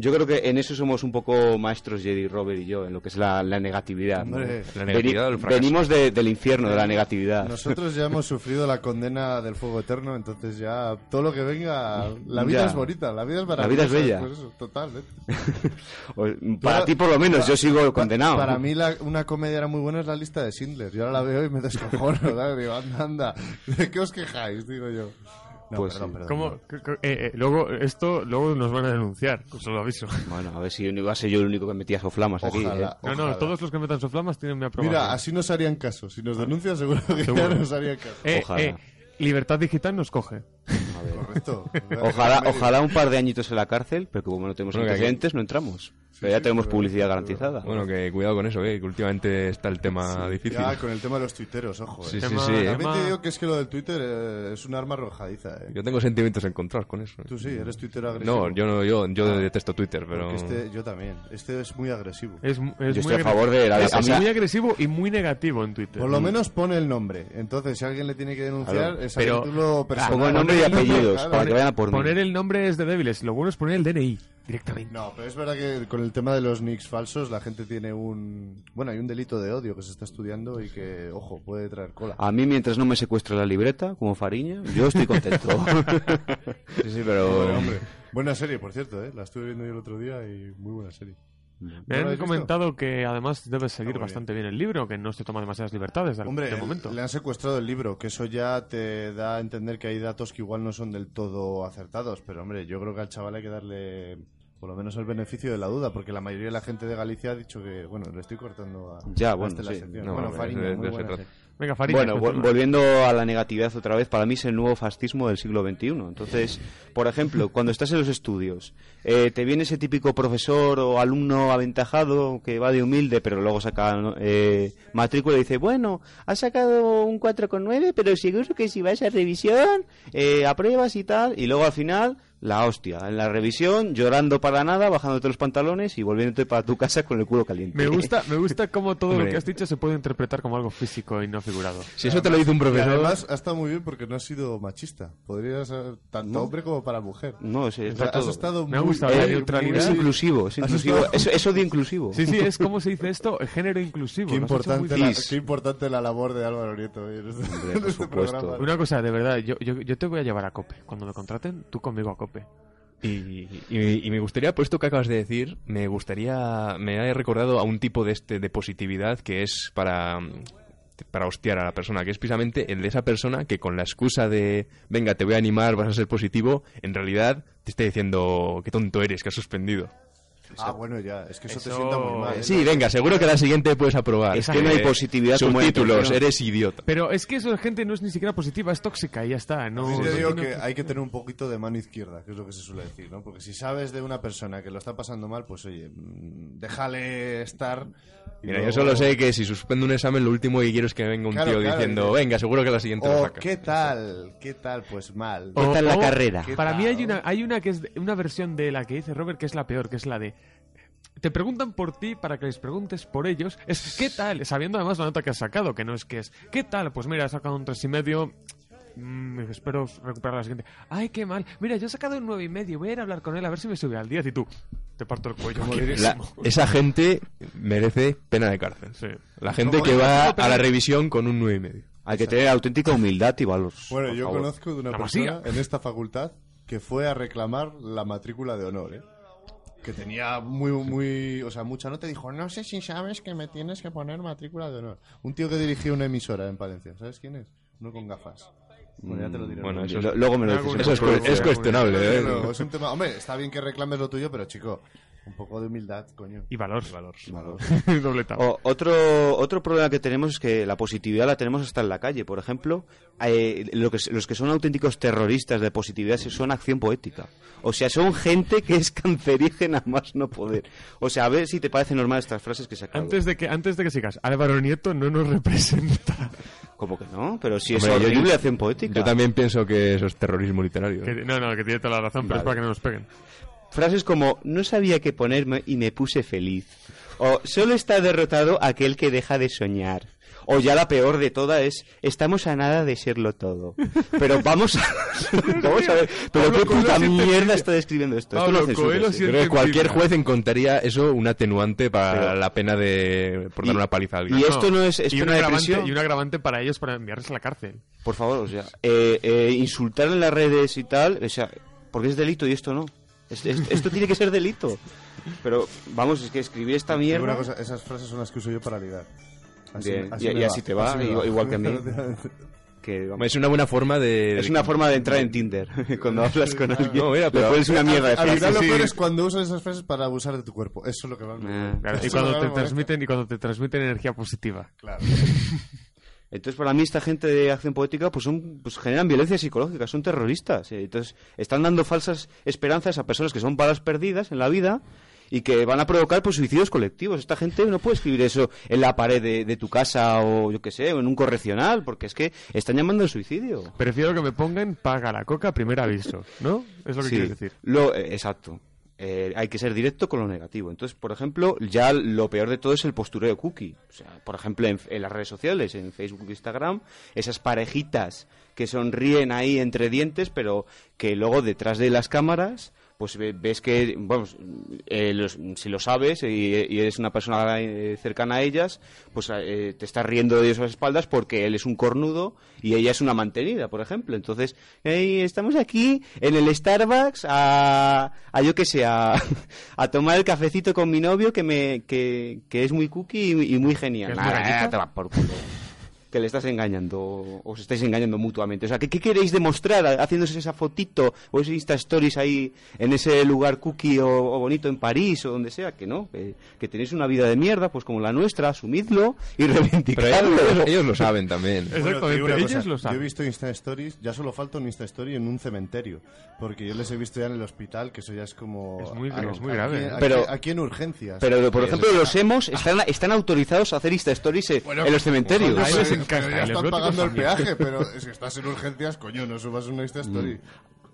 Yo creo que en eso somos un poco maestros Jerry, Robert y yo, en lo que es la, la negatividad. ¿no? Hombre, la negatividad Veni- del fracaso. venimos de- del infierno, de la negatividad. Nosotros ya hemos sufrido la condena del fuego eterno, entonces ya todo lo que venga, la vida Ya. es bonita, la vida es La vida es maravillosa. bella. Pues eso, totalmente. O- para Yo- ti por lo menos, yo sigo condenado. Para mí la- una comedia era muy buena es la lista de Schindler. Yo ahora la veo y me descojono, anda, anda. ¿De qué os quejáis? Digo yo. No, Pues perdón, sí. perdón. ¿Cómo? C- c- eh, eh, luego, esto, luego nos van a denunciar, os lo aviso. Bueno, a ver si iba a ser yo el único que metía soflamas aquí. Ojalá. ¿eh? No, no, todos los que metan soflamas tienen mi aprobación. Mira, así nos harían caso. Si nos denuncian, seguro que Seguro. ya nos harían caso. Eh, Ojalá. eh, Libertad Digital nos coge. A ver. Correcto. Ojalá, ojalá un par de añitos en la cárcel, pero como no tenemos antecedentes, no entramos. Pero ya sí, tenemos pero- publicidad pero- garantizada. Bueno, que cuidado con eso, eh, que últimamente está el tema difícil. Ya, con el tema de los tuiteros, ojo. Sí, eh. sí, sí. También tema- te digo que es que lo del Twitter eh, es un arma arrojadiza. Eh. Yo tengo sentimientos encontrados con eso. eh. Tú sí, eres tuitero agresivo. No, yo no, yo, yo Ah. detesto Twitter, pero este, yo también. Este es muy agresivo. Es, es Yo muy estoy a favor de la es a mí- muy agresivo y muy negativo en Twitter. Por lo menos pone el nombre. Entonces, si alguien le tiene que denunciar, Claro, es pero- a título personal. Pongo el nombre y apellidos para que vayan a por mí. Poner el nombre es de débiles, lo bueno es poner el DNI directamente. No, pero es verdad que con el tema de los nicks falsos, la gente tiene un. Bueno, hay un delito de odio que se está estudiando y que, ojo, puede traer cola. A mí, mientras no me secuestre la libreta, como Fariña, yo estoy contento. Sí, sí, pero... Hombre. Buena serie, por cierto, ¿eh? La estuve viendo yo el otro día y muy buena serie. Me ¿No lo han visto? comentado que además debes seguir bastante bien. el libro, que no se toma demasiadas libertades de, Hombre, de el- momento. le han secuestrado el libro, que eso ya te da a entender que hay datos que igual no son del todo acertados, pero hombre, yo creo que al chaval hay que darle Por lo menos el beneficio de la duda, porque la mayoría de la gente de Galicia ha dicho que, bueno, le estoy cortando a, Ya, a bueno, este la sí. sección. No, bueno, Fariña, muy buena. Venga, Fariña. Bueno, vol- volviendo a la negatividad otra vez, para mí es el nuevo fascismo del siglo XXI. Entonces, por ejemplo, cuando estás en los estudios, eh, te viene ese típico profesor o alumno aventajado que va de humilde, pero luego saca eh, matrícula y dice, bueno, has sacado un 4,9, pero seguro que si vas a revisión, eh, apruebas y tal, y luego al final... La hostia, en la revisión, llorando para nada, bajándote los pantalones y volviéndote para tu casa con el culo caliente. Me gusta, me gusta cómo todo lo que has dicho se puede interpretar como algo físico y no figurado. Si eso te lo dice un profesor... además ha estado muy bien porque no has sido machista. Podría ser tanto hombre como para mujer. No, es, O sea, está has todo. estado Me ha muy- gustado Eh, la neutralidad. Es inclusivo, es inclusivo. estado- Eso, eso de inclusivo. Sí, sí, es como se dice esto, el género inclusivo. Qué importante, la, qué importante la labor de Álvaro Nieto en este, Hombre, en por este supuesto. programa. Una cosa, de verdad, yo, yo, yo te voy a llevar a COPE. Cuando me contraten, tú conmigo a COPE. Y, y- me gustaría, por esto que acabas de decir, me gustaría, me ha recordado a un tipo de este de positividad que es para para hostiar a la persona, que es precisamente el de esa persona que con la excusa de venga, te voy a animar, vas a ser positivo, en realidad te está diciendo qué tonto eres, que has suspendido. Ah, bueno, ya. Es que eso, te sienta muy mal. ¿eh? Sí, venga, seguro que la siguiente puedes aprobar. Es que no hay positividad como Subtítulos, intención. eres idiota. Pero es que eso de gente no es ni siquiera positiva, es tóxica y ya está. No, no digo que hay que tener un poquito de mano izquierda, que es lo que se suele decir, ¿no? Porque si sabes de una persona que lo está pasando mal, pues oye, mm, déjale estar. Mira, yo solo sé que si suspendo un examen, lo último que quiero es que venga un Claro, tío claro, diciendo, venga, seguro que la siguiente lo Oh, saca. ¿qué tal? ¿Qué tal? Pues mal. ¿Qué tal la o- carrera? ¿Qué Para mí hay una, hay una que es una versión de la que dice Robert que es la peor, que es la de te preguntan por ti para que les preguntes por ellos. Es ¿qué tal? Sabiendo además la nota que has sacado, que no es que es ¿qué tal? Pues mira, he sacado un tres y medio. mm, espero recuperar la siguiente. Ay, qué mal. Mira, yo he sacado un nueve y medio. Voy a ir a hablar con él a ver si me sube al 10 y tú te parto el cuello. La- esa gente merece pena de cárcel. Sí. La gente Como que va a la revisión con un 9 y medio. Hay que tener auténtica humildad y valor. Bueno, yo favor. conozco de una La persona masía. en esta facultad que fue a reclamar la matrícula de honor, ¿eh? Que tenía muy, muy, o sea, mucha nota y dijo, no sé si sabes que me tienes que poner matrícula de honor. Un tío que dirigía una emisora en Palencia, ¿sabes quién es? Uno con gafas. Bueno, ya te lo diré. Bueno, luego. eso luego me lo dices. Eso es, cuestionable, ¿eh? No, no, es un tema, hombre, está bien que reclames lo tuyo, pero chico, un poco de humildad, coño. Y valor. Valor. Doble. O- otro, otro problema que tenemos es que la positividad la tenemos hasta en la calle. Por ejemplo, eh, lo que, los que son auténticos terroristas de positividad son acción poética. O sea, son gente que es cancerígena más no poder. O sea, a ver si te parecen normal estas frases que se acaban. Antes de que antes de que sigas, Álvaro Nieto no nos representa. Como que no, pero si es Hombre, yo- horrible acción poética. Yo también pienso que eso es terrorismo literario. Que- no, no, que tiene toda la razón, pero es para que no nos peguen. Frases como no sabía qué ponerme y me puse feliz. O solo está derrotado aquel que deja de soñar. O ya la peor de todas es estamos a nada de serlo todo. Pero vamos a, vamos a ver, pero Pablo qué puta mierda está describiendo esto. Esto Creo que cualquier juez encontraría eso un atenuante para Pero- la pena de por dar una paliza a alguien. y esto no es- es y un agravante, y un agravante para ellos para enviarles a la cárcel. Por favor, o sea, eh, eh, insultar en las redes y tal, o sea, porque es delito y esto no. Es- es- esto tiene que ser delito. Pero vamos, es que escribir esta mierda. una cosa, esas frases son las que uso yo para ligar. Bien, y- me y así te va, me igual- igual que a mí. Que, vamos, Es una buena forma de... es una forma de entrar en Tinder cuando hablas con alguien. No, mira, pero- pones una mierda de Al final frases. lo peor es cuando usas esas frases para abusar de tu cuerpo. Eso es lo que va Ah. Claro, y cuando te transmiten y cuando te transmiten energía positiva. Claro. Entonces, para mí, esta gente de acción poética, pues, son, pues generan violencia psicológica, son terroristas. eh. Entonces, están dando falsas esperanzas a personas que son balas perdidas en la vida y que van a provocar pues, suicidios colectivos. Esta gente no puede escribir eso en la pared de, de tu casa o, yo qué sé, en un correccional, porque es que están llamando al suicidio. Prefiero que me pongan paga la coca primer aviso, ¿no? Es lo que Sí, quieres decir. Lo, eh, exacto. Eh, hay que ser directo con lo negativo. Entonces, por ejemplo, ya lo peor de todo es el postureo cookie. O sea, por ejemplo, en, en las redes sociales, en Facebook Instagram, esas parejitas que sonríen ahí entre dientes, pero que luego detrás de las cámaras, pues ve- ves que, vamos, eh, los- si lo sabes y, y eres una persona eh, cercana a ellas, pues eh, te estás riendo de esas espaldas porque él es un cornudo y ella es una mantenida, por ejemplo. Entonces, "Ey, estamos aquí en el Starbucks a, a yo que sé, a, a tomar el cafecito con mi novio que me que, que es muy cookie y, y muy genial. Por culo. Que le estás engañando o os estáis engañando mutuamente. O sea, ¿qué, qué queréis demostrar haciéndose esa fotito o ese Insta Stories ahí en ese lugar cookie o, o bonito en París o donde sea? Que no, que, que tenéis una vida de mierda, pues como la nuestra, asumidlo y Pero reivindicadlo. ellos, ellos lo saben también. Bueno, Exactamente, una ellos cosa, lo Yo he saben. visto Insta Stories, ya solo falta un Insta Story en un cementerio. Porque yo les he visto ya en el hospital, que eso ya es como. Es muy- aquí- es muy aquí- grave, Aquí, ¿eh? Pero- aquí en urgencias. Pero, por Sí, ejemplo, los hemos están, están autorizados a hacer Insta Stories eh, en los cementerios. Ahí les Pero ya están pagando el peaje, pero si estás en urgencias, coño, no subas una Insta Story.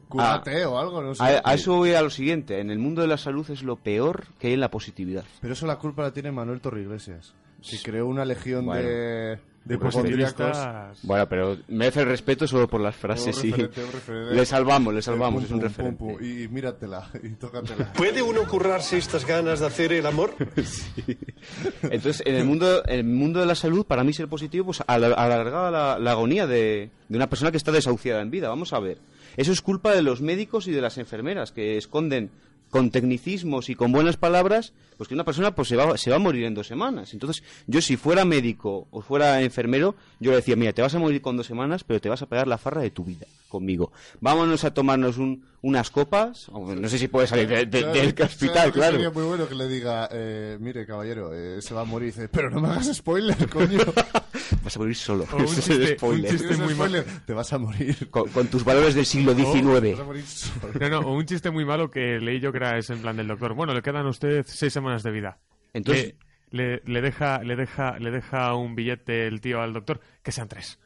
Cúrate o algo, no sé. A, a eso voy a lo siguiente. En el mundo de la salud es lo peor que hay en la positividad. Pero eso la culpa la tiene Manuel Torreiglesias, que creó una legión Bueno. de, de positivistas. Bueno, pero merece el respeto solo por las frases. Sí. referente. Le salvamos, le salvamos, pum, es un referente. pum, pum, Y, y míratela, y tócatela. ¿Puede uno currarse estas ganas de hacer el amor? Entonces, en el mundo, en el mundo de la salud, para mí ser positivo, pues al- alargar la, la agonía de, de una persona que está desahuciada en vida. Vamos a ver. Eso es culpa de los médicos y de las enfermeras que esconden con tecnicismos y con buenas palabras, pues que una persona pues se va, se va a morir en dos semanas. Entonces, yo si fuera médico o fuera enfermero, yo le decía, mira, te vas a morir con dos semanas, pero te vas a pegar la farra de tu vida conmigo. Vámonos a tomarnos un- unas copas, no sé si puede salir de- de- Claro, del ¿sabes hospital, claro. Sería muy bueno que le diga, eh, mire, caballero, eh, se va a morir. Y dice, pero no me hagas spoiler, coño. Vas a morir solo. O un Ese es chiste- el spoiler. un chiste ¿Tienes muy spoiler? Te vas a morir. con, con tus valores del siglo Vas a XIX. morir solo. No, no, un chiste muy malo que leí yo que era ese en plan del doctor. Bueno, le quedan a usted seis semanas de vida. Entonces- Le, le, le deja, le, deja, le deja un billete el tío al doctor, que sean tres.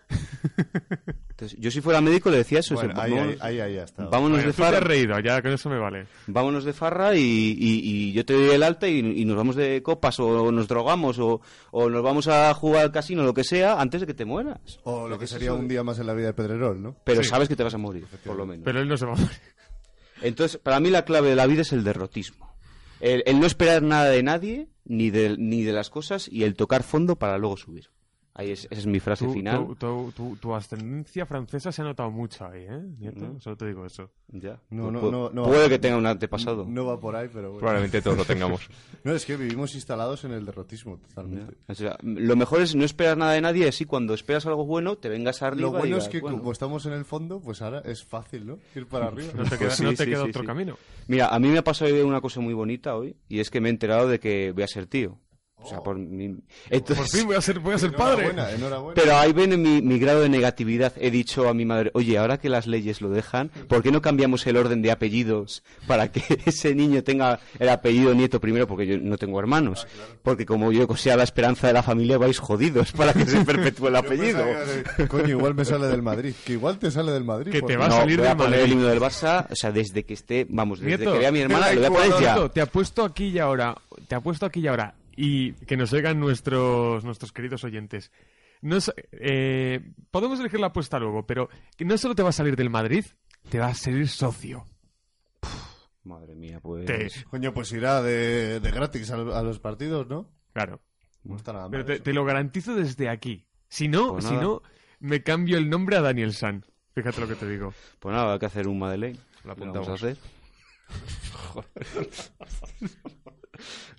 Entonces, yo si fuera médico le decía eso. Bueno, ahí, ahí, vámonos, ahí, ahí ya está. vámonos Bueno, de tú te has farra, reído, ya con eso me vale. vámonos de farra y, y- y yo te doy el alta y, y nos vamos de copas o nos drogamos o, o nos vamos a jugar al casino, lo que sea, antes de que te mueras. O lo que sería un día más en la vida de Pedrerol, ¿no? Pero Sí. sabes que te vas a morir, por lo menos. Pero él no se va a morir. Entonces, para mí la clave de la vida es el derrotismo. El, el no esperar nada de nadie, ni de, ni de las cosas, y el tocar fondo para luego subir. Ahí es, esa es mi frase Tu, final. tu, tu- ascendencia francesa se ha notado mucho ahí, ¿eh? Nieto? Solo te digo eso. Ya. No, no, no, no. puede que tenga un antepasado. No va por ahí, pero bueno. Probablemente todos lo tengamos. No, es que vivimos instalados en el derrotismo, totalmente. O sea, lo mejor es no esperar nada de nadie, así cuando esperas algo bueno, te vengas arriba. Lo y bueno digas, es que bueno. como estamos en el fondo, pues ahora es fácil, ¿no? Ir para arriba. No te queda, sí, no te sí, queda sí, otro sí. camino. Mira, a mí me ha pasado hoy una cosa muy bonita hoy, y es que me he enterado de que voy a ser tío. O sea, por mi... Entonces- Por fin voy a ser, voy a ser padre. Enhorabuena, enhorabuena. Pero ahí viene mi, mi grado de negatividad. He dicho a mi madre, oye, ahora que las leyes lo dejan, ¿por qué no cambiamos el orden de apellidos para que ese niño tenga el apellido nieto primero? Porque yo no tengo hermanos. Porque como yo sea la esperanza de la familia, vais jodidos para que se perpetúe el apellido. pensaba Coño, igual me sale del Madrid. Que igual te sale del Madrid. Que te va a salir voy a poner el Madrid. himno del Barça, o sea, desde que esté, vamos, desde Nieto, que vea a mi hermana, lo voy a poner ya. Te apuesto aquí y ahora, te apuesto aquí y ahora, y que nos oigan nuestros, nuestros queridos oyentes. No eh, podemos elegir la apuesta luego, pero que no solo te va a salir del Madrid, te va a salir socio. Madre mía, pues... Te- Coño, pues irá de, de gratis a, a los partidos, ¿no? claro. No está nada mal. Pero te, lo garantizo desde aquí. Si no, Pues si no, me cambio el nombre a Daniel San. Fíjate lo que te digo. Pues nada, hay que hacer un Madeleine. Lo ¿Qué le vamos a apuntamos. hacer?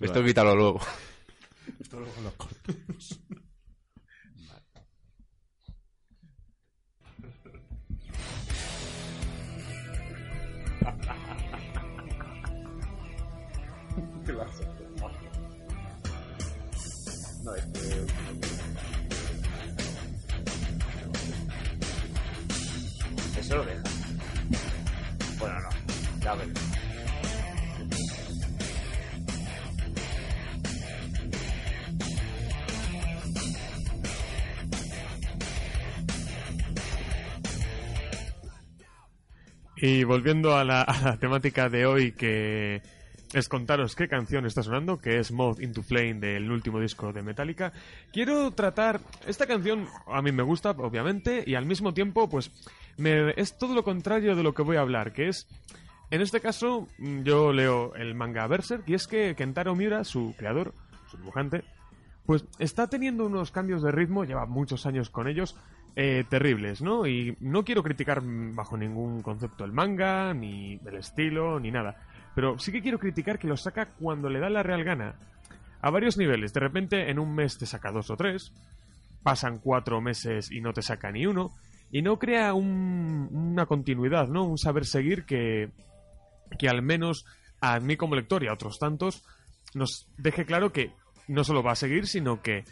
Esto quítalo luego. Esto luego lo cortamos. Eso lo deja. Bueno, no. Ya veré. Y volviendo a la, a la temática de hoy, que es contaros qué canción está sonando, que es Moth into Flame del último disco de Metallica. Quiero tratar esta canción, a mí me gusta, obviamente, y al mismo tiempo, pues, me, es todo lo contrario de lo que voy a hablar, que es, en este caso, mm, yo leo el manga Berserk, y es que Kentaro Miura, su creador, su dibujante, pues está teniendo unos cambios de ritmo, lleva muchos años con ellos, eh, terribles, ¿no? Y no quiero criticar bajo ningún concepto el manga, ni el estilo, ni nada. Pero sí que quiero criticar que lo saca cuando le da la real gana. A varios niveles. De repente, en un mes te saca dos o tres. pasan cuatro meses y no te saca ni uno. Y no crea un- una continuidad, ¿no? Un saber seguir que, que al menos a mí como lector y a otros tantos nos deje claro que no solo va a seguir, sino que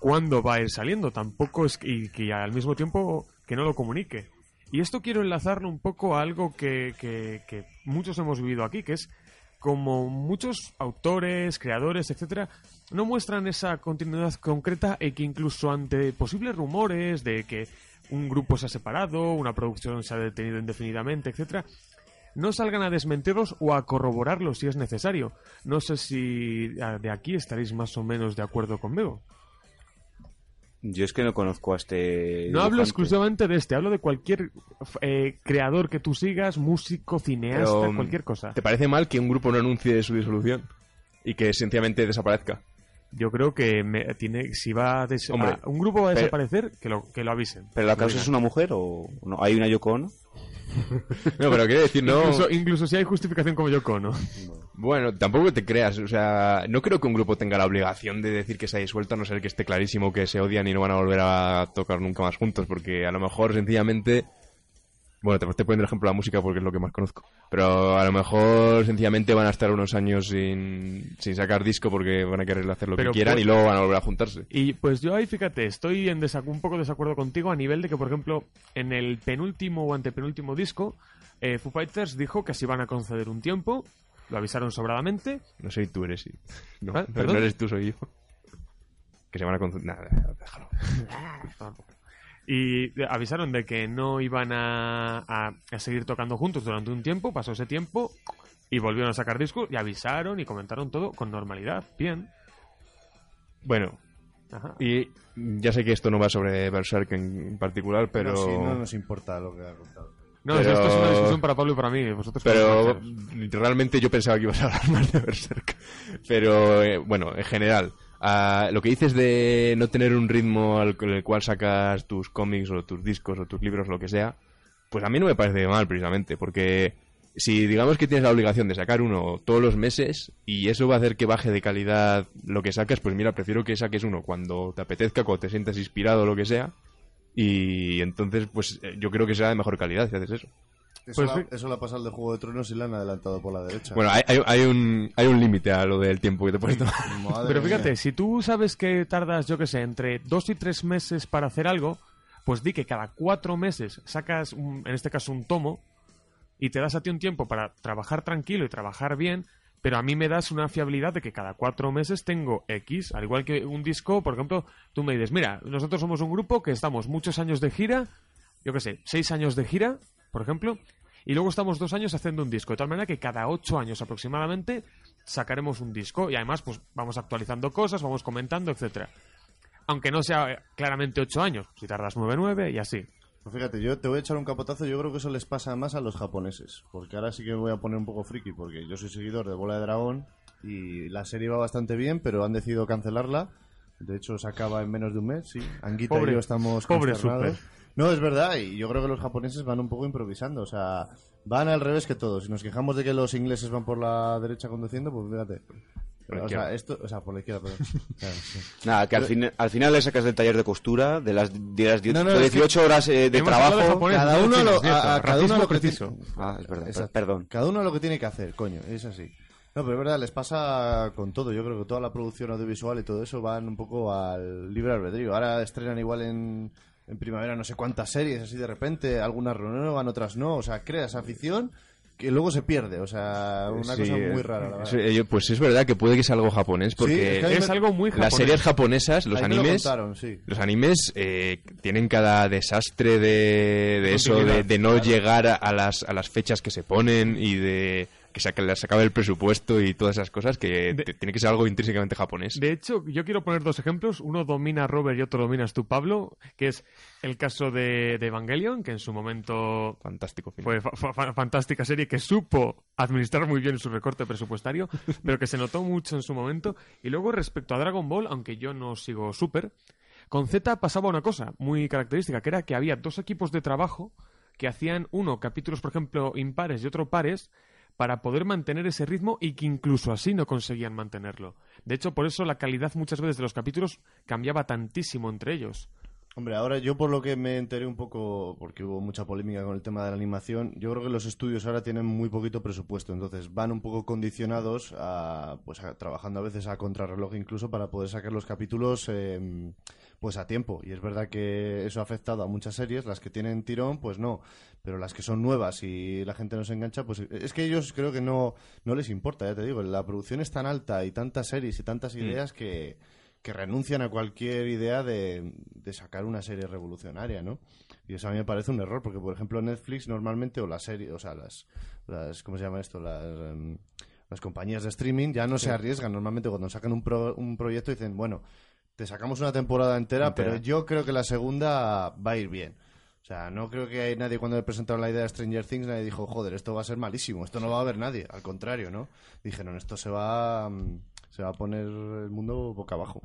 cuándo va a ir saliendo. Tampoco es y que al mismo tiempo que no lo comunique. Y esto quiero enlazarlo un poco a algo que, que- muchos hemos vivido aquí, que es como muchos autores, creadores, etcétera, no muestran esa continuidad concreta y que incluso ante posibles rumores de que un grupo se ha separado, una producción se ha detenido indefinidamente, etcétera, no salgan a desmentirlos o a corroborarlos si es necesario. No sé si ah, de aquí estaréis más o menos de acuerdo conmigo. Yo es que no conozco a este. No hablo exclusivamente de este, hablo de cualquier eh, creador que tú sigas, músico, cineasta, Pero, cualquier cosa. ¿Te parece mal que un grupo no anuncie su disolución? Y que sencillamente desaparezca. Yo creo que me- tiene, si va a des- Hombre, a- un grupo va a pero- desaparecer, que lo, que lo avisen. ¿Pero la causa es una mujer o no? ¿Hay una Yoko Ono? No, pero quiero decir, no... Incluso, incluso si hay justificación como Yoko, ¿no? Bueno, tampoco te creas, o sea, no creo que un grupo tenga la obligación de decir que se ha disuelto, a no ser que esté clarísimo que se odian y no van a volver a tocar nunca más juntos, porque a lo mejor sencillamente... Bueno, te estoy poniendo el ejemplo de la música porque es lo que más conozco. Pero a lo mejor sencillamente van a estar unos años sin, sin sacar disco porque van a querer hacer lo Pero que quieran pues- y luego van a volver a juntarse. Y pues yo ahí, fíjate, estoy en un poco de desacuerdo contigo a nivel de que, por ejemplo, en el penúltimo o antepenúltimo disco, eh, Foo Fighters dijo que se iban a conceder un tiempo, lo avisaron sobradamente, No soy tú, eres sí. No, ¿Ah? no, ¿Perdón? no eres tú, soy yo. Que se van a... concent- Nada, déjalo. y avisaron de que no iban a, a- a seguir tocando juntos durante un tiempo, pasó ese tiempo y volvieron a sacar discos y avisaron y comentaron todo con normalidad, bien. Bueno, Ajá. y ya sé que esto no va sobre Berserk en particular, pero... No, sí, no nos importa lo que ha contado. No, pero- esto es una discusión para Pablo y para mí, vosotros Pero realmente yo pensaba que ibas a hablar más de Berserk. Pero eh, bueno, en general, ah, lo que dices de no tener un ritmo al el cual sacas tus cómics o tus discos o tus libros, lo que sea, pues a mí no me parece mal precisamente, porque si digamos que tienes la obligación de sacar uno todos los meses y eso va a hacer que baje de calidad lo que sacas, pues mira, prefiero que saques uno cuando te apetezca, cuando te sientas inspirado o lo que sea. Y entonces, pues eh, yo creo que será de mejor calidad si haces eso. Eso, Pues la, sí. eso le ha pasado al de Juego de Tronos y le han adelantado por la derecha. Bueno, hay, hay, hay un, hay un límite a lo del tiempo que te puedes tomar. Pero mía. fíjate, si tú sabes que tardas, yo que sé, entre dos y tres meses para hacer algo, pues di que cada cuatro meses sacas, un- en este caso, un tomo y te das a ti un tiempo para trabajar tranquilo y trabajar bien, pero a mí me das una fiabilidad de que cada cuatro meses tengo X, al igual que un disco, por ejemplo, tú me dices, mira, nosotros somos un grupo que estamos muchos años de gira, yo que sé, seis años de gira, por ejemplo, y luego estamos dos años haciendo un disco, de tal manera que cada ocho años aproximadamente sacaremos un disco y además pues vamos actualizando cosas, vamos comentando, etcétera. Aunque no sea eh, claramente ocho años, si tardas nueve, nueve y así. Pues fíjate, yo te voy a echar un capotazo. Yo creo que eso les pasa más a los japoneses. Porque ahora sí que me voy a poner un poco friki. Porque yo soy seguidor de Bola de Dragón. Y la serie va bastante bien, pero han decidido cancelarla. De hecho, se acaba en menos de un mes. Sí, Anguita Pobre- y yo estamos pobre. Super. No, es verdad. Y yo creo que los japoneses van un poco improvisando. O sea, van al revés que todos. Si nos quejamos de que los ingleses van por la derecha conduciendo, pues fíjate. O sea, esto, o sea, por la izquierda, perdón. Claro, sí. Nada, que al, fin- al final le sacas del taller de costura, de las, de las die- No, no, de es que- 18 horas eh, de trabajo. japonés, Cada no uno lo- Nieto. a- a cada uno Racismo lo que preciso. Ah, es verdad, Exacto. perdón. Cada uno lo que tiene que hacer, coño, es así. No, pero es verdad, les pasa con todo. Yo creo que toda la producción audiovisual y todo eso van un poco al libre albedrío. Ahora estrenan igual en, en primavera no sé cuántas series, así de repente. Algunas renuevan, otras no. O sea, creas afición que luego se pierde. O sea, una Sí, cosa eh, muy rara, la verdad. sí, eh, pues es verdad que puede que sea algo japonés, porque es que a mí Es me- algo muy japonés. las series japonesas, los Ahí me lo animes, contaron, los animes eh, tienen cada desastre de, de eso, de, no llegar a, a las, a las fechas que se ponen y de que se les acabe el presupuesto y todas esas cosas que De- tiene que ser algo intrínsecamente japonés. De hecho, yo quiero poner dos ejemplos. Uno domina Robert y otro dominas tú, Pablo, que es el caso de, de Evangelion, que en su momento Fantástico film. fue fa- fantástica serie que supo administrar muy bien su recorte presupuestario, pero que se notó mucho en su momento. Y luego respecto a Dragon Ball, aunque yo no sigo Super, con Z pasaba una cosa muy característica, que era que había dos equipos de trabajo que hacían uno capítulos, por ejemplo, impares y otro pares, para poder mantener ese ritmo y que incluso así no conseguían mantenerlo. De hecho, por eso la calidad muchas veces de los capítulos cambiaba tantísimo entre ellos. Hombre, ahora yo por lo que me enteré un poco, porque hubo mucha polémica con el tema de la animación, yo creo que los estudios ahora tienen muy poquito presupuesto, entonces van un poco condicionados a, pues a- trabajando a veces a contrarreloj incluso para poder sacar los capítulos eh, pues a tiempo. Y es verdad que eso ha afectado a muchas series, las que tienen tirón, pues no, pero las que son nuevas y la gente no se engancha, pues es que ellos creo que no, no les importa, ya te digo, la producción es tan alta y tantas series y tantas ideas que que renuncian a cualquier idea de, de sacar una serie revolucionaria, ¿no? Y eso a mí me parece un error, porque por ejemplo Netflix normalmente, o las series, o sea, las, las ¿cómo se llama esto? Las, em, las compañías de streaming ya no se arriesgan. Normalmente cuando sacan un, pro- un proyecto dicen, bueno, te sacamos una temporada entera, Entera. pero yo creo que la segunda va a ir bien. O sea, no creo que hay nadie cuando le presentaron la idea de Stranger Things, nadie dijo, joder, esto va a ser malísimo, esto no va a haber nadie. Al contrario, ¿no? Dijeron, esto se va, mm, se va a poner el mundo boca abajo.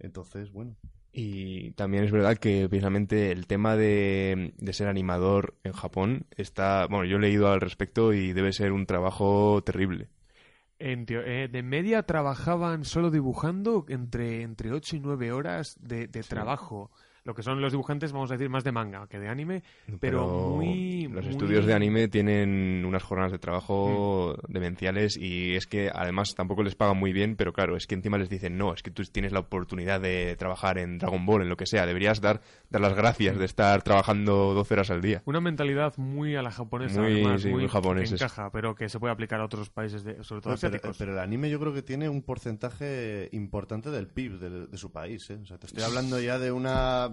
Entonces, bueno. Y también es verdad que precisamente el tema de, de ser animador en Japón está, bueno, yo he leído al respecto y debe ser un trabajo terrible. En teo- eh, de media trabajaban solo dibujando entre, entre 8 y 9 horas de, de trabajo. Lo que son los dibujantes, vamos a decir, más de manga que de anime, pero, muy... Los muy- estudios de anime tienen unas jornadas de trabajo Mm. demenciales y es que además tampoco les pagan muy bien, pero claro, es que encima les dicen, no, es que tú tienes la oportunidad de trabajar en Dragon Ball, en lo que sea, deberías dar, dar las gracias de estar trabajando 12 horas al día. Una mentalidad muy a la japonesa, Muy, además, sí, muy encaja, pero que se puede aplicar a otros países, de, sobre todo No, pero, asiáticos. pero el anime yo creo que tiene un porcentaje importante del PIB de, de su país. ¿eh? O sea, te estoy hablando ya de una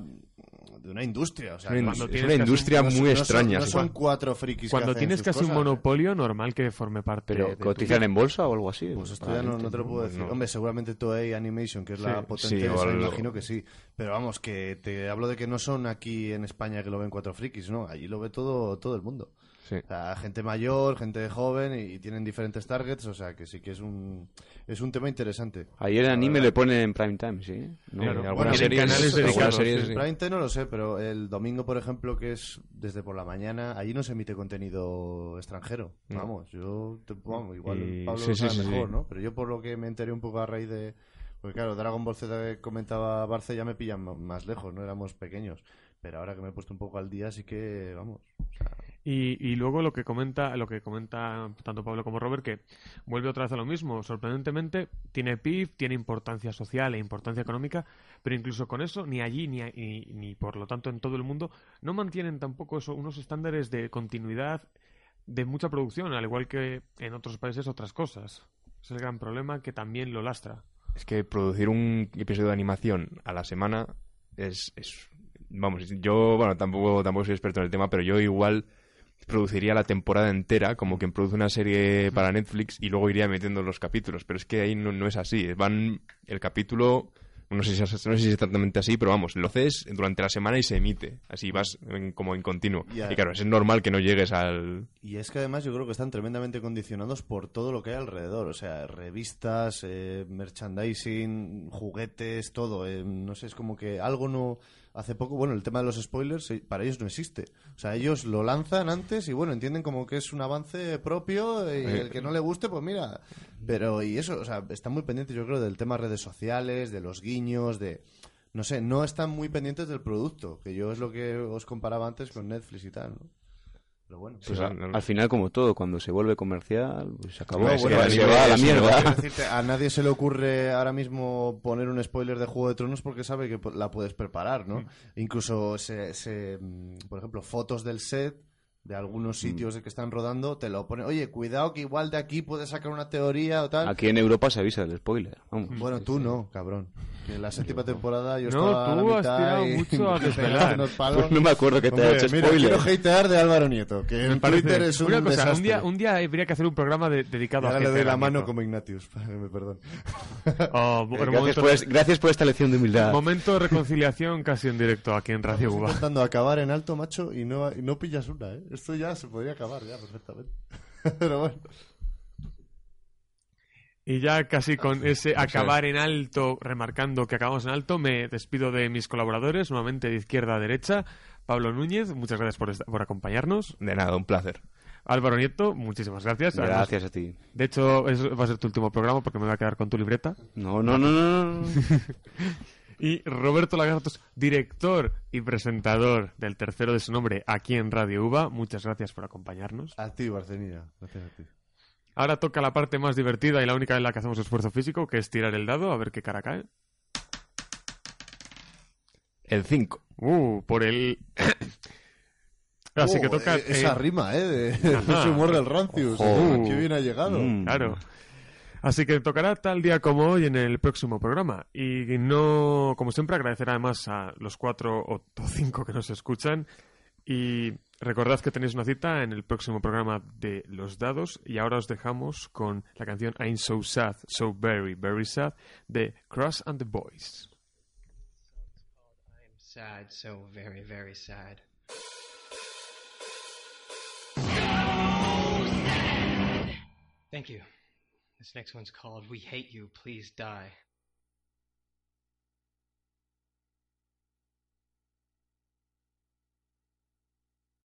de una industria. O sea, Es cuando es una industria muy no son- extraña. No son cuatro frikis que Cuando hacen tienes sus casi un cosas, ¿eh? monopolio, normal que forme parte Pero de tu cotizan en bolsa o algo así. Pues esto ya no, no te lo puedo decir. no. Hombre, seguramente Toei Animation, que es la potente, sí, esa, imagino que sí. Pero vamos, que te hablo de que no son aquí en España que lo ven cuatro frikis, ¿no? Allí lo ve todo, todo el mundo. Sí. O sea, gente mayor, gente joven y, tienen diferentes targets, o sea que sí que es un, es un tema interesante. Ayer el anime le ponen en prime time, ¿sí? ¿No? Claro. Bueno, algunas tienen series- canales algunas dedicados, series, sí. sí. Prime Time no lo sé, pero el domingo, por ejemplo, que es desde por la mañana, allí no se emite contenido extranjero. No. Vamos, yo, te- vamos, igual Y- Pablo sí, lo mejor, sí. ¿no? Pero yo por lo que me enteré un poco a raíz de... Porque claro, Dragon Ball Z que comentaba Barce ya me pillan más lejos, ¿no? Éramos pequeños. Pero ahora que me he puesto un poco al día, sí que, vamos... o sea, Y, y luego lo que comenta lo que comenta tanto Pablo como Robert que vuelve otra vez a lo mismo. Sorprendentemente tiene PIB tiene importancia social e importancia económica pero incluso con eso ni allí ni, ni, ni por lo tanto en todo el mundo no mantienen tampoco eso unos estándares de continuidad de mucha producción al igual que en otros países otras cosas. Es el gran problema que también lo lastra. Es que producir un episodio de animación a la semana es, es- vamos, yo, bueno, tampoco, tampoco soy experto en el tema, pero yo igual produciría la temporada entera como quien produce una serie para Netflix y luego iría metiendo los capítulos, pero es que ahí no, no es así, van el capítulo, no sé, si es, no sé si es exactamente así, pero vamos, lo haces durante la semana y se emite, así vas en- como en continuo. Y claro, es normal que no llegues al... Y es que además yo creo que están tremendamente condicionados por todo lo que hay alrededor. O sea, revistas, eh, merchandising, juguetes, todo. eh, no sé, es como que algo no... Hace poco, bueno, el tema de los spoilers, eh, para ellos no existe. O sea, ellos lo lanzan antes y bueno, entienden como que es un avance propio y el que no le guste, pues mira. Pero, y eso, o sea, están muy pendientes yo creo del tema redes sociales, de los guiños, de... No sé, no están muy pendientes del producto, que yo es lo que os comparaba antes con Netflix y tal, ¿no? Pero bueno. Pues Sí, a- no, no. al final, como todo, cuando se vuelve comercial, pues se acabó. No, bueno, se va a la mierda. Decirte, a nadie se le ocurre ahora mismo poner un spoiler de Juego de Tronos porque sabe que la puedes preparar, ¿no? Incluso, se, se, mm, por ejemplo, fotos del set de algunos sitios de que están rodando, te lo ponen, oye, cuidado que igual de aquí puedes sacar una teoría o tal. Aquí en Europa se avisa del spoiler. Vamos. Bueno, tú no, cabrón. Que en la séptima temporada yo No, estaba a la tú has mitad tirado y- mucho a desvelar. Pues no me acuerdo que te Hombre, ha hecho mira, spoiler. quiero hatear de Álvaro Nieto, que en parece- Twitter es un una cosa desastre. un día un día habría que hacer un programa de- dedicado Ahora a le doy la mano Nieto. como Ignatius, perdón. Oh, bueno, gracias, momento, por, es- gracias por esta lección de humildad. momento de reconciliación casi en directo aquí en Radio Uva. intentando acabar en alto, macho, y no, y no pillas una, ¿eh? Esto ya se podría acabar ya perfectamente. Pero bueno. Y ya casi con ese acabar en alto, remarcando que acabamos en alto, me despido de mis colaboradores, nuevamente de izquierda a derecha. Pablo Núñez, muchas gracias por, por acompañarnos. De nada, un placer. Álvaro Nieto, muchísimas gracias. Gracias a ti. De hecho, va a ser tu último programa porque me voy a quedar con tu libreta. No, no, no, no. Y Roberto Lagartos, director y presentador del tercero de su nombre aquí en Radio UVA, muchas gracias por acompañarnos. A ti, Barcenilla. Gracias a ti. Ahora toca la parte más divertida y la única en la que hacemos esfuerzo físico, que es tirar el dado a ver qué cara cae. El 5. Uh, por el... Así que Oh, toca... eh, Esa eh, rima, ¿eh? De, ese humor del Rancius. Ojo. Qué bien ha llegado. Mm. Claro. Así que tocará tal día como hoy en el próximo programa. Y no, como siempre, agradecer además a los cuatro o cinco que nos escuchan. Y recordad que tenéis una cita en el próximo programa de Los Dados. Y ahora os dejamos con la canción I'm So Sad, So Very, Very Sad de Cross and the Boys. I'm sad, so very, very sad. Thank you. This next one's called We Hate You, Please Die.